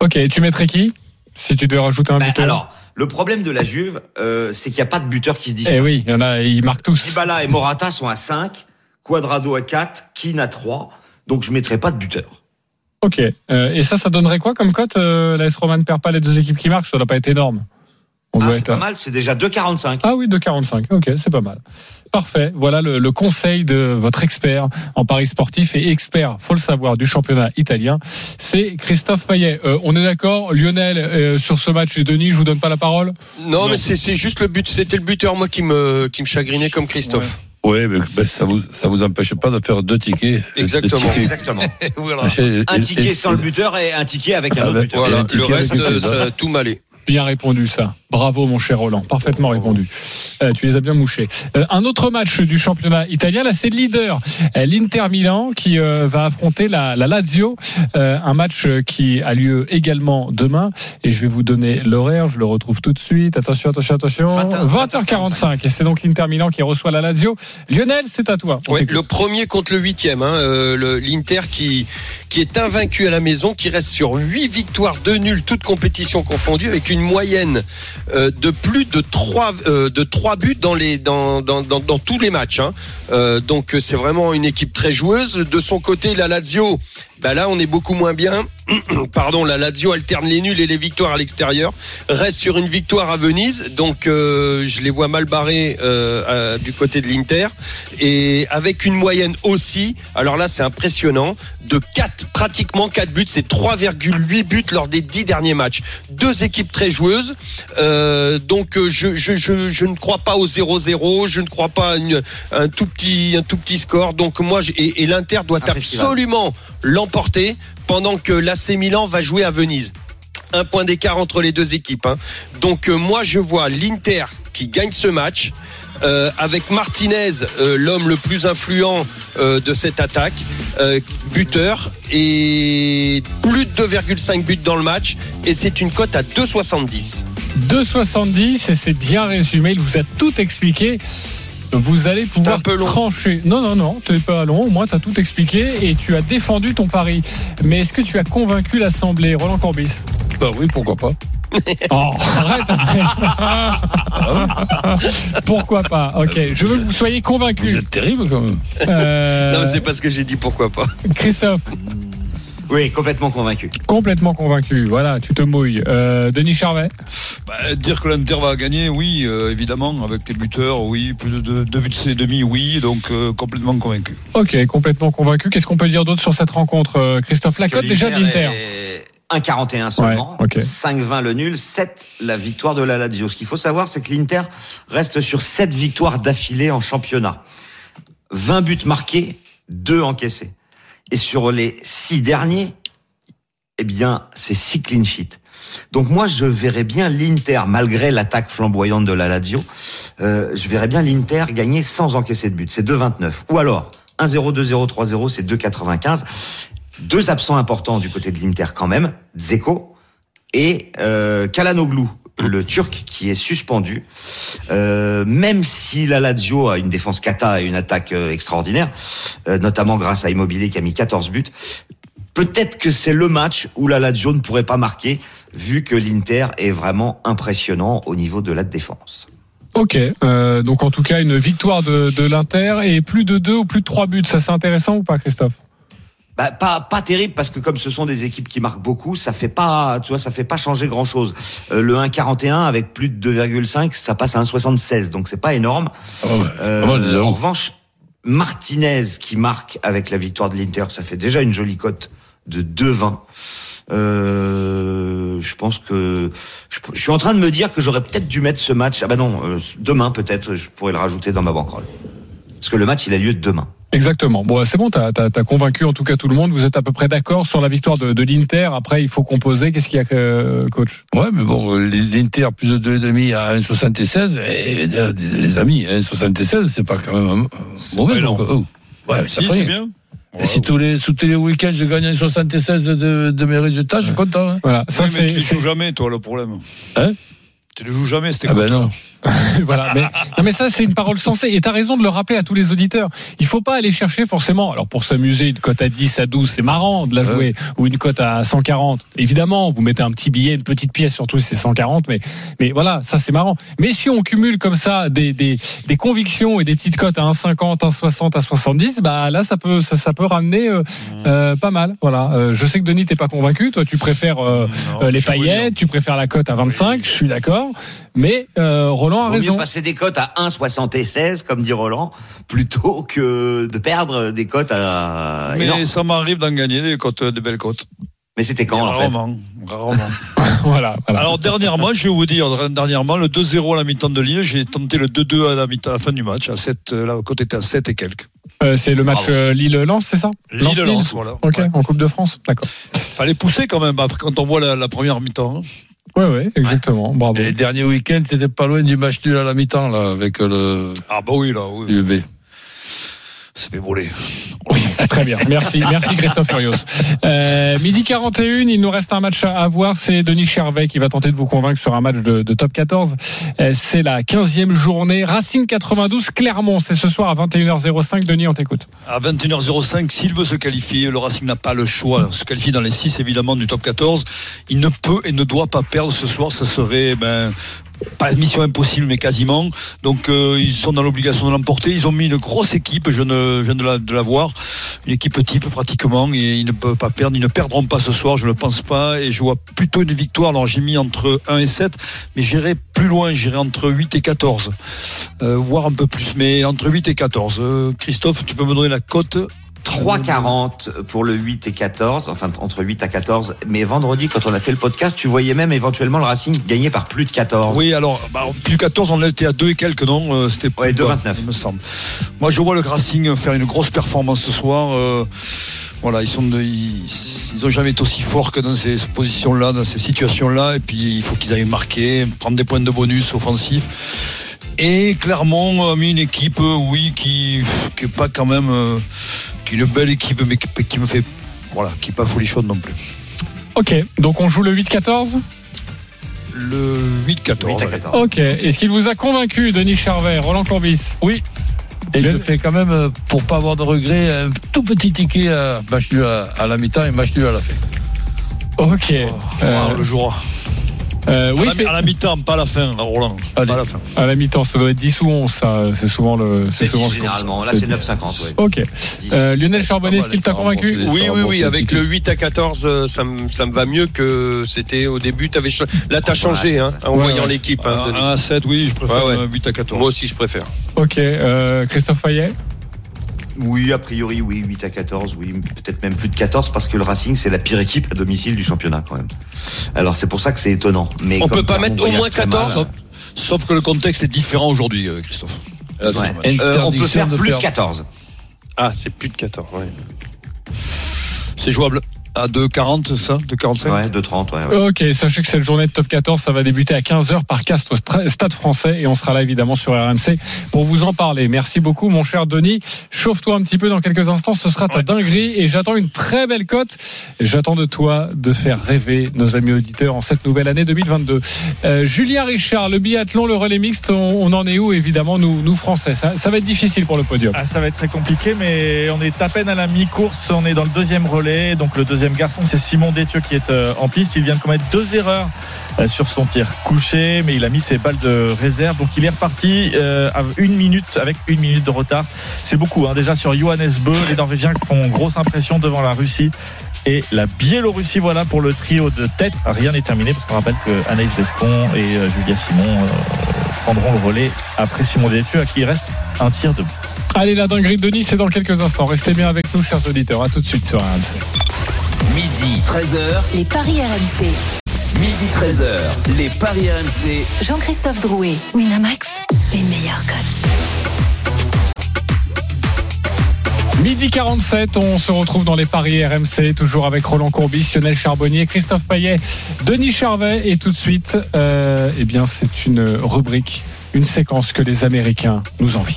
Ok, tu mettrais qui? Si tu devais rajouter un Ben, buteur. alors, le problème de la Juve, euh, c'est qu'il n'y a pas de buteur qui se distingue. Eh oui, il y en a, ils marquent tous. Dybala et Morata sont à 5, Quadrado à 4, Keane à 3. Donc je mettrai pas de buteur. Ok. Euh, et ça, ça donnerait quoi comme cote euh, La S Roma ne perd pas les deux équipes qui marquent, ça doit pas être énorme. On Ah, c'est pas à- mal, c'est déjà 2,45. Ah oui, 2,45. Ok, c'est pas mal. Parfait. Voilà le, le conseil de votre expert en paris sportif et expert, faut le savoir, du championnat italien. C'est Christophe Payet. Euh, on est d'accord, Lionel, euh, sur ce match et Denis, je vous donne pas la parole. Non, mais c'est juste le but. C'était le buteur, moi, qui me, qui me chagrinait comme Christophe. Oui, mais ben, ça vous ça vous empêche pas de faire deux tickets. Exactement. Tickets. Exactement. (laughs) Voilà. Et- Un et- ticket et- sans le buteur et un ticket avec un autre Avec- buteur. Voilà. un ticket Le reste, euh, buteur. ça a tout m'allait. Bien répondu ça. Bravo mon cher Roland, parfaitement répondu. Euh, tu les as bien mouchés. Euh, un autre match du championnat italien, là c'est le leader, euh, l'Inter Milan qui euh, va affronter la, la Lazio, Euh, un match qui a lieu également demain. Et je vais vous donner l'horaire, je le retrouve tout de suite. Attention, attention, attention. 20, 20h45 et c'est donc l'Inter Milan qui reçoit la Lazio. Lionel, c'est à toi. Ouais, t'écoute. le premier contre le huitième, hein, euh, l'Inter qui qui est invaincu à la maison, qui reste sur huit victoires, deux nuls, toutes compétitions confondues, avec une moyenne euh, de plus de trois euh, de trois buts dans tous les matchs. hein. Euh, donc c'est vraiment une équipe très joueuse. De son côté, la Lazio, bah là on est beaucoup moins bien. (clears throat) Pardon, la Lazio alterne les nuls et les victoires à l'extérieur. Reste sur une victoire à Venise, donc euh, je les vois mal barrés euh, à- du côté de l'Inter et avec une moyenne aussi. Alors là, c'est impressionnant de 4 pratiquement 4 buts, c'est 3,8 buts lors des 10 derniers matchs. Deux équipes très joueuses. Euh, donc je, je, je, je ne crois pas au 0-0, je ne crois pas à une- un tout petit un tout petit score. Donc moi je- et, et l'Inter doit Un festival. Pendant que l'AC Milan va jouer à Venise. Un point d'écart entre les deux équipes. hein. Donc euh, moi je vois l'Inter qui gagne ce match. euh, avec Martinez, euh, l'homme le plus influent de cette attaque, buteur, et plus de 2,5 buts dans le match, et c'est une cote à 2,70. 2,70 et c'est bien résumé. Il vous a tout expliqué. Vous allez pouvoir un peu long. trancher. Non, non, non, tu n'es pas long. Au moins, tu as tout expliqué et tu as défendu ton pari. Mais est-ce que tu as convaincu l'Assemblée, Roland Corbis Bah oui, pourquoi pas. Oh, arrête après. (laughs) Pourquoi pas? Ok, je veux que vous soyez Vous convaincus. êtes terrible quand même. Euh, Non, mais c'est parce que j'ai dit pourquoi pas. Christophe, Oui, complètement convaincu. complètement convaincu. Voilà, tu te mouilles. Euh, Denis Charvet Bah, dire que l'Inter va gagner, oui, euh, évidemment, avec les buteurs, oui, plus de deux, deux buts et demi, oui, donc euh, complètement convaincu. Ok, complètement convaincu. Qu'est-ce qu'on peut dire d'autre sur cette rencontre, euh, Christophe La Que cote déjà de l'Inter. est 1,41 seulement, Ouais, ok. 5,20 le nul, 7 la victoire de la Lazio. Ce qu'il faut savoir, c'est que l'Inter reste sur 7 victoires d'affilée en championnat. 20 buts marqués, 2 encaissés. Et sur les 6 derniers, eh bien, c'est 6 clean sheets. Donc moi, je verrais bien l'Inter, malgré l'attaque flamboyante de la Lazio, euh, je verrais bien l'Inter gagner sans encaisser de but. C'est 2,29. Ou alors, 1-0, 2-0, 3-0, c'est 2,95. Deux absents importants du côté de l'Inter quand même, Dzeko et euh, Kalanoglu, le Turc qui est suspendu. Euh, même si la Lazio a une défense cata et une attaque euh, extraordinaire, euh, notamment grâce à Immobilier qui a mis 14 buts, peut-être que c'est le match où la Lazio ne pourrait pas marquer, vu que l'Inter est vraiment impressionnant au niveau de la défense. Ok, donc en tout cas une victoire de, de l'Inter et plus de 2 ou plus de 3 buts. Ça c'est intéressant ou pas, Christophe? Bah, pas pas terrible parce que comme ce sont des équipes qui marquent beaucoup, ça fait pas tu vois ça fait pas changer grand chose. le 1,41 avec plus de 2,5, ça passe à 1,76 donc c'est pas énorme. Euh, mal, déjà. en revanche, Martinez qui marque avec la victoire de l'Inter, ça fait déjà une jolie cote de 2,20. Euh, je pense que je, je suis en train de me dire que j'aurais peut-être dû mettre ce match. Ah bah non, euh, demain peut-être je pourrais le rajouter dans ma banquerolle. Parce que le match il a lieu demain. Exactement. Bon, c'est bon, t'as as, convaincu en tout cas tout le monde. Vous êtes à peu près d'accord sur la victoire de, de l'Inter. Après, il faut composer. Qu'est-ce qu'il y a, euh, coach? Ouais, mais bon, l'Inter plus de 2,5 à 1,76, et, les amis, 1,76, c'est pas quand même mauvais. pas oh. Ouais, ça Si, c'est bien. Et si tous les, tous les week-ends je gagne 1,76 de, de mes résultats, je suis content. Hein. Voilà, ça Oui, mais tu ne joues jamais, toi, le problème. Hein? Tu ne joues jamais, c'était Ah ben non. (laughs) voilà. Mais, non, mais ça, c'est une parole sensée. Et t'as raison de le rappeler à tous les auditeurs. Il faut pas aller chercher forcément. Alors, pour s'amuser, une cote à 10, à 12, c'est marrant de la jouer. Ou une cote à 140. Évidemment, vous mettez un petit billet, une petite pièce, surtout si c'est 140. Mais, mais voilà, ça, c'est marrant. Mais si on cumule comme ça des, des, des convictions et des petites cotes à 1,50, 1,60, à 70, bah là, ça peut, ça, ça peut ramener euh, euh, pas mal. Voilà. Euh, je sais que Denis, t'es pas convaincu. Toi, tu préfères euh, Non, euh, les paillettes, tu préfères la cote à 25. Je suis d'accord. Mais euh, Roland a Vaut mieux raison. passer des cotes à 1,76 comme dit Roland, plutôt que de perdre des cotes à. Mais ça m'arrive d'en gagner des cotes, des belles cotes. Mais c'était quand en fait? Rarement, rarement. (laughs) voilà, voilà. Alors dernièrement, je vais vous dire, dernièrement, le 2-0 à la mi-temps de Lille, j'ai tenté le 2-2 à la, mi-temps- à la fin du match. À 7, la cote était à 7 et quelques. Euh, c'est le match euh, Lille-Lens, c'est ça? Lille-Lens, voilà. Ok, Ouais. en Coupe de France, d'accord. Fallait pousser quand même, après, quand on voit la, la première mi-temps. hein. Ouais, ouais, exactement. Bravo. Et les derniers week-ends, c'était pas loin du match nul à la mi-temps, là, avec le Ah bah oui, là, oui. UB. C'est fait voler. Oui, très bien. Merci, merci Christophe Furios. Euh, midi 41, il nous reste un match à à voir. C'est Denis Charvet qui va tenter de vous convaincre sur un match de, de top 14. Euh, c'est la 15e journée. Racing 92, Clermont. C'est ce soir à 21h05. Denis, on t'écoute. À 21h05, s'il veut se qualifier, le Racing n'a pas le choix. Se qualifier dans les 6 évidemment du top 14. Il ne peut et ne doit pas perdre ce soir. Ça serait ben, pas mission impossible, mais quasiment. Donc euh, ils sont dans l'obligation de l'emporter. Ils ont mis une grosse équipe, je, viens de la, voir, une équipe type pratiquement, et ils ne peuvent pas perdre. Ils ne perdront pas ce soir, je ne pense pas. Et je vois plutôt une victoire. Alors j'ai mis entre 1 et 7, mais j'irai plus loin, j'irai entre 8 et 14, euh, voire un peu plus, mais entre 8 et 14. Euh, Christophe, tu peux me donner la cote 3,40 pour le 8 et 14, enfin entre 8 à 14. Mais vendredi, quand on a fait le podcast, tu voyais même éventuellement le Racing gagner par plus de 14. Oui, alors, bah, plus 14, on était à 2 et quelques, non Euh, C'était Ouais, plus bas, 2,29. il me semble. Moi, je vois le Racing faire une grosse performance ce soir. euh, voilà, ils sont, de- ils, ils ont jamais été aussi forts que dans ces positions-là, dans ces situations-là. Et puis, il faut qu'ils aillent marquer, prendre des points de bonus offensifs. Et Clermont a mis une équipe, euh, oui, qui, qui est pas quand même, euh, qui est une belle équipe, mais qui, qui me fait, voilà, qui est pas folichonne non plus. Ok, donc on joue le 8-14 Le 8-14. 8 à allez. 14. Ok, est-ce qu'il vous a convaincu, Denis Charvet, Roland Courbis Oui. Et je fais quand même, euh, pour pas avoir de regrets, un tout petit ticket à match nul à, à la mi-temps et match nul à la fin. Ok. Oh, Euh, on le jouera. Euh, oui, à, la, à la mi-temps, pas à la fin, Roland. Pas à la fin. à la mi-temps, ça doit être 10 ou 11, ça. C'est souvent le. C'est souvent 10 le- généralement. Là, c'est 9,50. Ouais. Ok. Euh, Lionel Charbonnet, Ah est-ce bah, qu'il t'a convaincu Oui, oui, oui. Avec le 8 à 14, euh, ça me, ça me va mieux que c'était au début. Avais, là, t'as changé hein, en Ouais, voyant ouais. l'équipe. hein, Denis. 1 à 7, oui, je préfère Ouais, ouais. euh, 8 à 14. Moi aussi, je préfère. Ok. Euh, Christophe Fayet Oui, a priori, oui, 8 à 14, oui, peut-être même plus de 14, parce que le Racing, c'est la pire équipe à domicile du championnat, quand même. Alors, c'est pour ça que c'est étonnant. Mais On peut pas mettre au moins très 14? mal, Sauf que le contexte est différent aujourd'hui, euh, Christophe. Là, ouais. Euh, on peut faire de plus de perdre. 14. Ah, c'est plus de 14. Ouais. C'est jouable à 2,40, ça? 2,45 Ouais, de 30, ouais. ouais. Ok, sachez que cette journée de top 14, ça va débuter à 15h par Castres Stade français et on sera là évidemment sur RMC pour vous en parler. Merci beaucoup mon cher Denis. Chauffe-toi un petit peu dans quelques instants, ce sera ta dinguerie et j'attends une très belle cote. Et J'attends de toi de faire rêver nos amis auditeurs en cette nouvelle année 2022. Euh, Julien Richard, le biathlon, le relais mixte, on, on en est où évidemment nous, nous Français? Ça, ça va être difficile pour le podium. Ah, ça va être très compliqué, mais on est à peine à la mi-course. On est dans le deuxième relais. Donc, le deuxième garçon, c'est Simon Détieux qui est euh, en piste. Il vient de commettre deux erreurs euh, sur son tir couché, mais il a mis ses balles de réserve. Donc, il est reparti euh, à une minute, avec une minute de retard. C'est beaucoup. hein. Déjà, sur Johannes Bö, les Norvégiens font grosse impression devant la Russie. Et la Biélorussie, voilà pour le trio de tête. Rien n'est terminé parce qu'on rappelle que Anaïs Vescon et Julia Simon prendront le relais après Simon Détieux, à qui il reste un tir de Allez, la dinguerie de Denis, c'est dans quelques instants. Restez bien avec nous, chers auditeurs. À tout de suite sur RMC. Midi 13h, Les paris RMC. midi 13h, les paris RMC. Jean-Christophe Drouet, Winamax, les meilleurs cotes. Midi 47, on se retrouve dans les paris RMC, toujours avec Roland Courbis, Lionel Charbonnier, Christophe Payet, Denis Charvet. Et tout de suite, euh, eh bien, c'est une rubrique, une séquence que les Américains nous envient.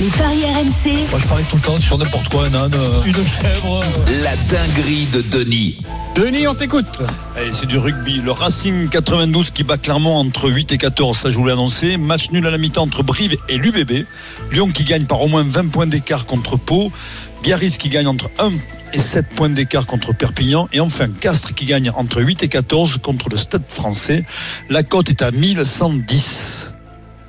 Les paris RMC, Moi, je parie tout le temps sur n'importe quoi, un âne, euh, une chèvre. La dinguerie de Denis. Denis, on t'écoute. Allez, c'est du rugby. Le Racing 92 qui bat Clermont entre 8 et 14, ça je vous l'ai annoncé. Match nul à la mi-temps entre Brive et l'UBB. Lyon qui gagne par au moins 20 points d'écart contre Pau. Biarritz qui gagne entre 1 et 7 points d'écart contre Perpignan. Et enfin Castres qui gagne entre 8 et 14 contre le Stade français. La cote est à 1110.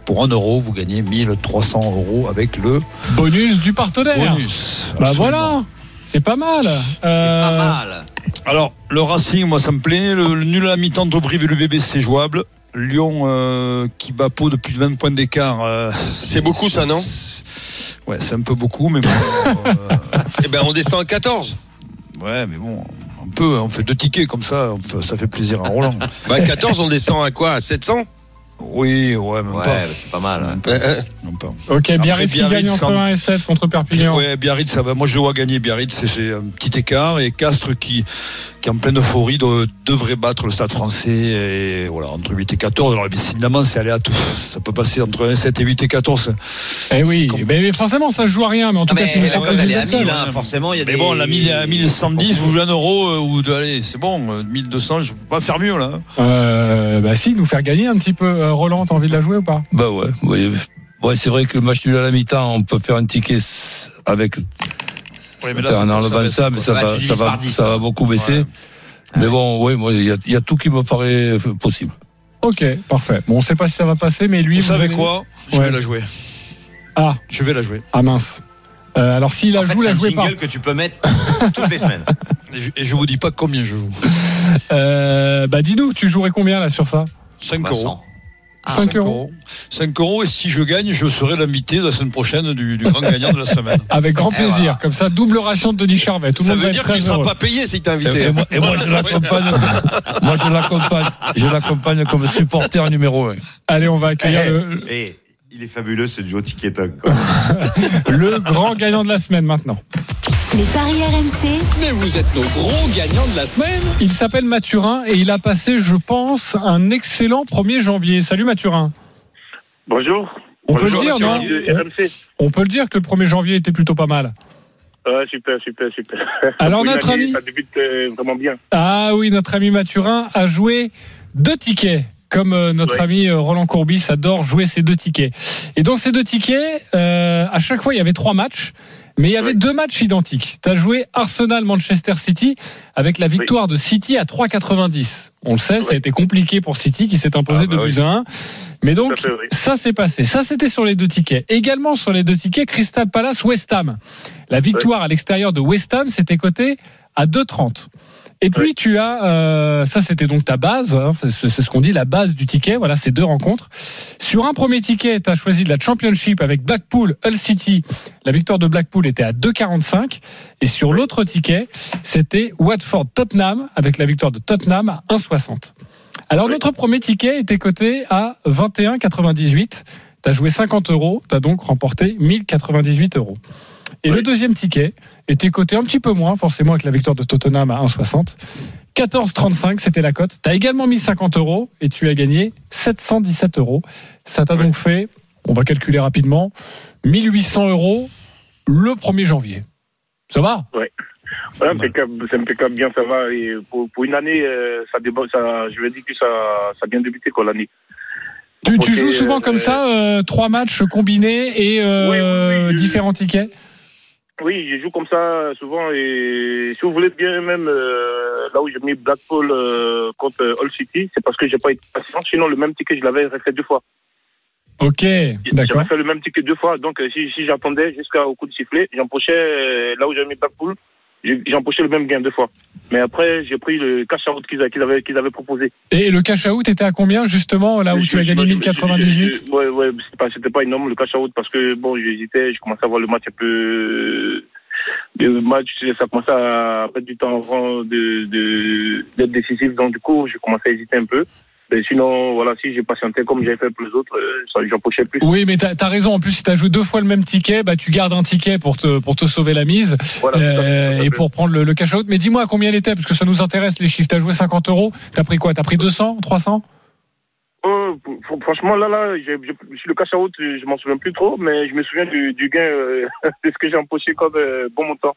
Pour 1 euro, vous gagnez 1300 euros avec le Bonus du partenaire. bonus. Bah voilà, c'est pas mal. C'est Euh, pas mal. Alors, le Racing, moi, ça me plaît. Le, le nul à la mi-temps entre Brive et le bébé, c'est jouable. Lyon euh, qui bat Pau de plus de 20 points d'écart. euh, C'est beaucoup, ça, non Ouais, c'est un peu beaucoup, mais bon. euh, (laughs) Eh ben, on descend à 14. ouais, mais bon, on peut, on fait deux tickets comme ça, ça fait plaisir à Roland. Bah, 14, on descend à quoi? À 700 Oui, ouais, même Ouais, pas. c'est pas mal. Même pas, Euh, euh, même pas. Ok, Après, Biarritz qui gagne entre en- 1 et 7 contre Perpignan. Ouais, Biarritz, ça va. Moi, je vois gagner. Biarritz, c'est- un petit écart. Et Castres, qui, qui est en pleine euphorie, de- devrait battre le Stade français. Et voilà, entre 8 et 14. Alors, évidemment, c'est aléatoire. Ça peut passer entre 7 et 8 et 14. Eh oui, mais, mais forcément, ça se joue à rien. Mais en tout Ah, cas, mais la cote, elle est à seule. 1000, hein, forcément. Il y a Mais des... bon, la 1000 à 1110, vous jouez un euro euh, ou de, allez, c'est bon, euh, 1200, je peux pas faire mieux là. Euh, bah si, nous faire gagner un petit peu. Euh, Roland, t'as envie de la jouer ou pas? Bah ouais, ouais. Ouais, c'est vrai que le match nul à la mi-temps, on peut faire un ticket avec Oui, mais en enlevant ça, mais ça va, tu ça va, par dix, ça va beaucoup baisser. Ouais. Mais bon, oui, moi, il y y a tout qui me paraît euh, possible. Ok, parfait. Bon, on sait pas si ça va passer, mais lui, Vous savez allez- quoi? Je Ouais. vais la jouer. Ah, Je vais la jouer. ah mince. Euh, alors s'il la En fait, joue, c'est la un jouez pas. jingle que tu peux mettre (laughs) toutes les semaines. Et je, je vous dis pas combien je joue. Euh, bah dis-nous, tu jouerais combien là sur ça? 5 Bah, euros. 100. Ah, 5 euros. 5 euros. Et si je gagne, je serai l'invité de la semaine prochaine du, du grand gagnant de la semaine. (laughs) Avec grand Eh, plaisir. voilà. Comme ça, double ration de Denis Charvet. Tout Ça veut dire que tu très seras pas payé si t'es Et, invité. et moi, et moi, je (laughs) l'accompagne, moi, je l'accompagne, je l'accompagne comme supporter numéro un. Allez, on va accueillir le, Et il est fabuleux ce duo TikTok. quoi. (laughs) le grand gagnant de la semaine maintenant. les paris RMC, Mais vous êtes nos gros gagnants de la semaine. Il s'appelle Mathurin et il a passé, je pense, un excellent 1er janvier. Salut Mathurin. Bonjour. On peut le dire, non RMC. On peut le dire que le 1er janvier était plutôt pas mal. Ouais, super, super, super. (laughs) Alors, notre ami- Ça débute euh, vraiment bien. Ah oui, notre ami Mathurin a joué deux tickets. Comme euh, notre Ouais. ami euh, Roland Courbis adore jouer ces deux tickets. Et dans ces deux tickets, euh, à chaque fois, il y avait trois matchs. Mais il y avait deux matchs identiques. Tu as joué Arsenal-Manchester City avec la victoire de City à 3,90. On le sait, ça a été compliqué pour City qui s'est imposé Ah, bah de buts à 1. Mais donc, fait, oui. ça s'est passé. Ça, c'était sur les deux tickets. Également sur les deux tickets, Crystal Palace West Ham. La victoire à l'extérieur de West Ham, c'était coté à 2,30. Et puis tu as, euh, ça c'était donc ta base, hein, c'est ce qu'on dit, la base du ticket. Voilà, ces deux rencontres. Sur un premier ticket, tu as choisi de la Championship avec Blackpool, Hull City. La victoire de Blackpool était à 2,45. Et sur l'autre ticket, c'était Watford Tottenham avec la victoire de Tottenham à 1,60. Alors notre premier ticket était coté à 21,98. Tu as joué 50 euros, tu as donc remporté 1098 euros. Et le deuxième ticket était coté un petit peu moins, forcément avec la victoire de Tottenham à 1,60. 14,35, c'était la cote. Tu as également mis 50 euros et tu as gagné 717 euros. Ça t'a donc fait, on va calculer rapidement, 1800 euros le 1er janvier. Ça va? Ouais. Ouais, impeccable, c'est impeccable, bien, ça va. Et pour, pour une année, euh, ça débat, ça, je vais dire que ça, ça a bien débuté, quoi, l'année. Tu, joues souvent euh, comme ça, euh, trois matchs combinés et euh, différents tickets? Oui, je joue comme ça souvent et si vous voulez bien même euh, là où j'ai mis Blackpool euh, contre euh, Hull City, c'est parce que j'ai pas été patient. Sinon le même ticket je l'avais fait deux fois. Ok, d'accord. J'avais fait le même ticket deux fois. Donc euh, si, si j'attendais jusqu'au coup de sifflet, j'empochais euh, là où j'avais mis Blackpool, j'ai- j'empochais le même gain deux fois. Mais après j'ai pris le cash out qu'ils avaient qu'ils avaient proposé. Et le cash out était à combien justement là où tu as gagné 1098 Ouais, ouais, c'était pas, c'était pas énorme le cash out parce que bon, j'hésitais, je commençais à voir le match un peu. Le match, ça commençait à perdre du temps avant de, de, d'être décisif, donc du coup, j'ai commencé à hésiter un peu. Mais sinon, voilà, si j'ai patienté comme j'avais fait pour les autres, euh, j'empochais plus. Oui, mais t'as as raison. En plus, si t'as joué deux fois le même ticket, bah tu gardes un ticket pour te pour te sauver la mise Voilà, euh, et pour prendre le, le cash out. Mais dis-moi à combien il était, parce que ça nous intéresse les chiffres. T'as joué 50 euros. T'as pris quoi? T'as pris 200, 300 Oh, fr- franchement, là, là, j'ai, j'ai- sur le cash out, je m'en souviens plus trop, mais je me souviens du, du gain, euh, (laughs) de ce que j'ai empoché comme euh, bon montant.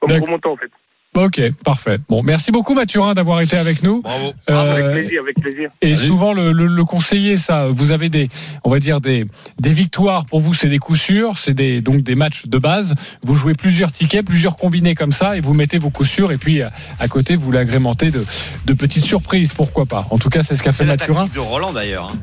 Comme gros montant, en fait. Ok, parfait. Bon, merci beaucoup Mathurin d'avoir été avec nous. Bravo. avec plaisir, avec plaisir. Et souvent le, le, le conseiller, ça, vous avez des, on va dire des, des victoires. Pour vous, c'est des coups sûrs, c'est des donc des matchs de base. Vous jouez plusieurs tickets, plusieurs combinés comme ça, et vous mettez vos coups sûrs. Et puis à, à côté, vous l'agrémentez de, de petites surprises. Pourquoi pas En tout cas, c'est ce qu'a fait C'est la Mathurin. tactique de Roland d'ailleurs. hein.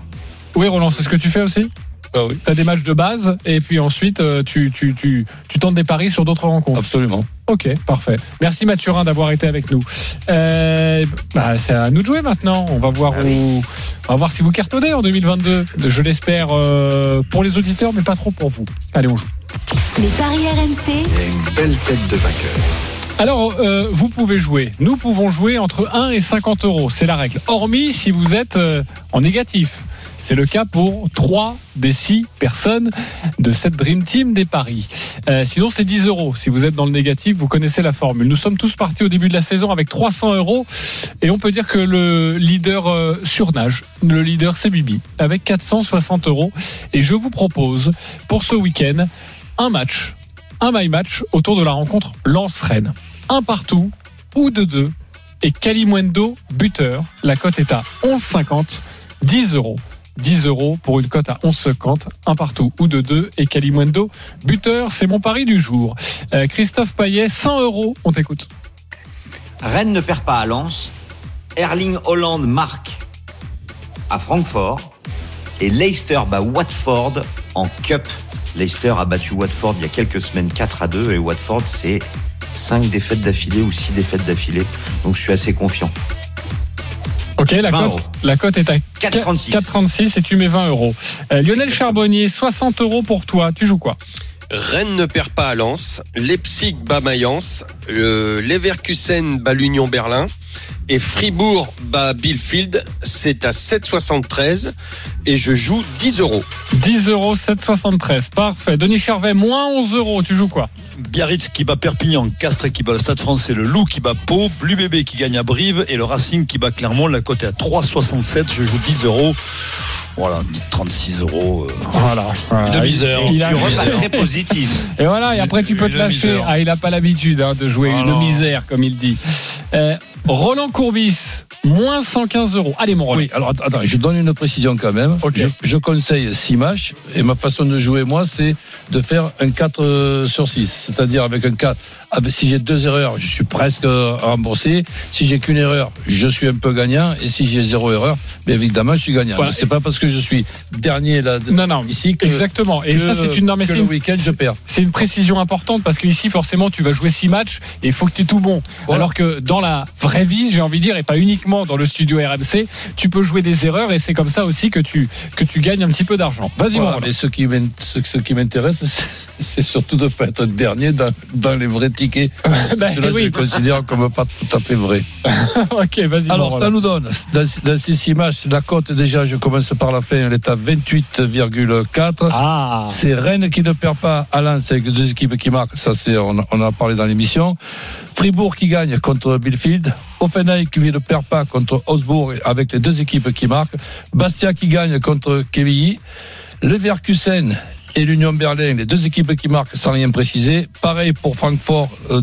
Oui, Roland, c'est ce que tu fais aussi? Ah oui. Tu as des matchs de base, et puis ensuite euh, tu, tu, tu, tu tentes des paris sur d'autres rencontres. Absolument. Ok, parfait. Merci Mathurin d'avoir été avec nous. Euh, bah, c'est à nous de jouer maintenant. On va voir Ah où, on va voir si vous cartonnez en 2022. Je l'espère euh, pour les auditeurs, mais pas trop pour vous. Allez, on joue. Les paris RMC. Une belle tête de vainqueur. Alors, euh, vous pouvez jouer. Nous pouvons jouer entre 1 et 50 euros. C'est la règle. Hormis si vous êtes euh, en négatif. C'est le cas pour 3 des 6 personnes de cette Dream Team des paris. Euh, sinon, c'est 10 euros. Si vous êtes dans le négatif, vous connaissez la formule. Nous sommes tous partis au début de la saison avec 300 euros. Et on peut dire que le leader euh, surnage, le leader, c'est Bibi, avec 460 euros. Et je vous propose, pour ce week-end, un match, un my match autour de la rencontre Lance-Rennes. Un partout ou de deux. Et Kalimwendo buteur. La cote est à 11,50, 10 euros. 10 euros pour une cote à 11,50, un partout ou de deux. Et Kalimwendo buteur, c'est mon pari du jour. Euh, Christophe Payet, 100 euros, on t'écoute. Rennes ne perd pas à Lens. Erling Holland marque à Francfort. Et Leicester bat Watford en Cup. Leicester a battu Watford il y a quelques semaines 4 à 2 et Watford c'est 5 défaites d'affilée ou 6 défaites d'affilée. Donc je suis assez confiant. Ok, la 20 cote, euros. la cote est à 4,36. 4,36 et tu mets 20 euros. Euh, Lionel Charbonnier, 60 euros pour toi. Tu joues quoi? Rennes ne perd pas à Lens, Leipzig bat Mayence, le Leverkusen bat l'Union Berlin et Fribourg bat Bielefeld. C'est à 7,73 et je joue 10 euros. 10 euros, 7,73. Parfait. Denis Charvet, moins 11 euros. Tu joues quoi? Biarritz qui bat Perpignan, Castres qui bat le Stade français, le Loup qui bat Pau, l'UBB qui gagne à Brive et le Racing qui bat Clermont. La cote est à 3,67. Je joue 10 euros. Voilà, 36 euros. euh, Voilà. Une misère. Il Tu repasserais positif. Et voilà, et après tu peux te lâcher. Ah, il n'a pas l'habitude hein, de jouer Ah une misère, comme il dit. Euh, Roland Courbis, moins 115 euros. Allez, mon Roland. Oui, alors att- attends, je donne une précision quand même. Je, je conseille 6 matchs et ma façon de jouer, moi, c'est de faire un 4 euh, sur 6. C'est-à-dire avec un 4. avec- Si j'ai deux erreurs, je suis presque euh, remboursé. Si j'ai qu'une erreur, je suis un peu gagnant. Et si j'ai zéro erreur, bien évidemment, je suis gagnant. Voilà. C'est pas parce que je suis dernier là, Non, non, ici que, Exactement. Et que- ça, c'est une c'est le week-end, je perds. C'est une précision importante parce que ici, forcément, tu vas jouer six matchs et il faut que tu aies tout bon. Voilà. Alors que dans la vraie vie, j'ai envie de dire, et pas uniquement dans le studio RMC, tu peux jouer des erreurs et c'est comme ça aussi que tu, que tu gagnes un petit peu d'argent. Vas-y, Voilà, mais ce qui m'intéresse, c'est- surtout de ne pas être dernier dans, dans les vrais tickets. (laughs) Bah, Cela, je les considère comme pas tout à fait vrai. (laughs) ok, vas-y, Alors, ça nous donne, dans, dans ces six matchs, la cote, déjà, je commence par la fin, elle est à 28,4. Ah. C'est Rennes qui ne perd pas à Lens avec deux équipes qui marquent. Ça, c'est, on, on en a parlé dans l'émission. Fribourg qui gagne contre Billfield. Offenheim qui ne perd pas contre Augsbourg avec les deux équipes qui marquent. Bastia qui gagne contre Quevilly. Leverkusen et l'Union Berlin, les deux équipes qui marquent sans rien préciser. Pareil pour Francfort, euh,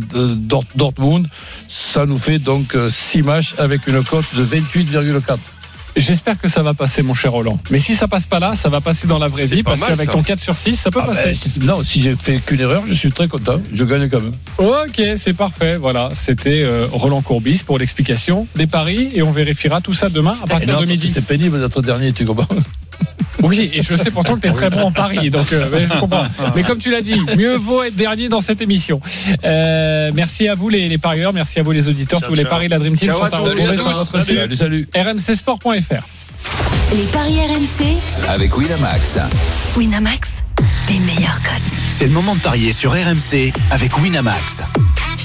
Dortmund. Ça nous fait donc 6 matchs avec une cote de 28,4. J'espère que ça va passer, mon cher Roland. Mais si ça passe pas là, ça va passer dans la vraie vie parce qu'avec ton 4 sur 6, ça peut Ah passer. ben, c'est- non, si j'ai fait qu'une erreur, je suis très content. Je gagne quand même. Ok, c'est parfait. Voilà, c'était euh, Roland Courbis pour l'explication des paris et on vérifiera tout ça demain à Et partir non, de midi. C'est pénible d'être dernier, tu comprends? Oui, et je sais pourtant que tu es très bon en paris, donc euh, mais je comprends. Mais comme tu l'as dit, mieux vaut être dernier dans cette émission. Euh, merci à vous les, les parieurs, merci à vous les auditeurs. Ciao, Tous les paris de la Dream Team Ciao sont à retrouver Salut sur notre site Salut, salut. rmcsport.fr. Les paris RMC, Avec Winamax. Winamax, les meilleurs cotes. C'est le moment de parier sur RMC avec Winamax.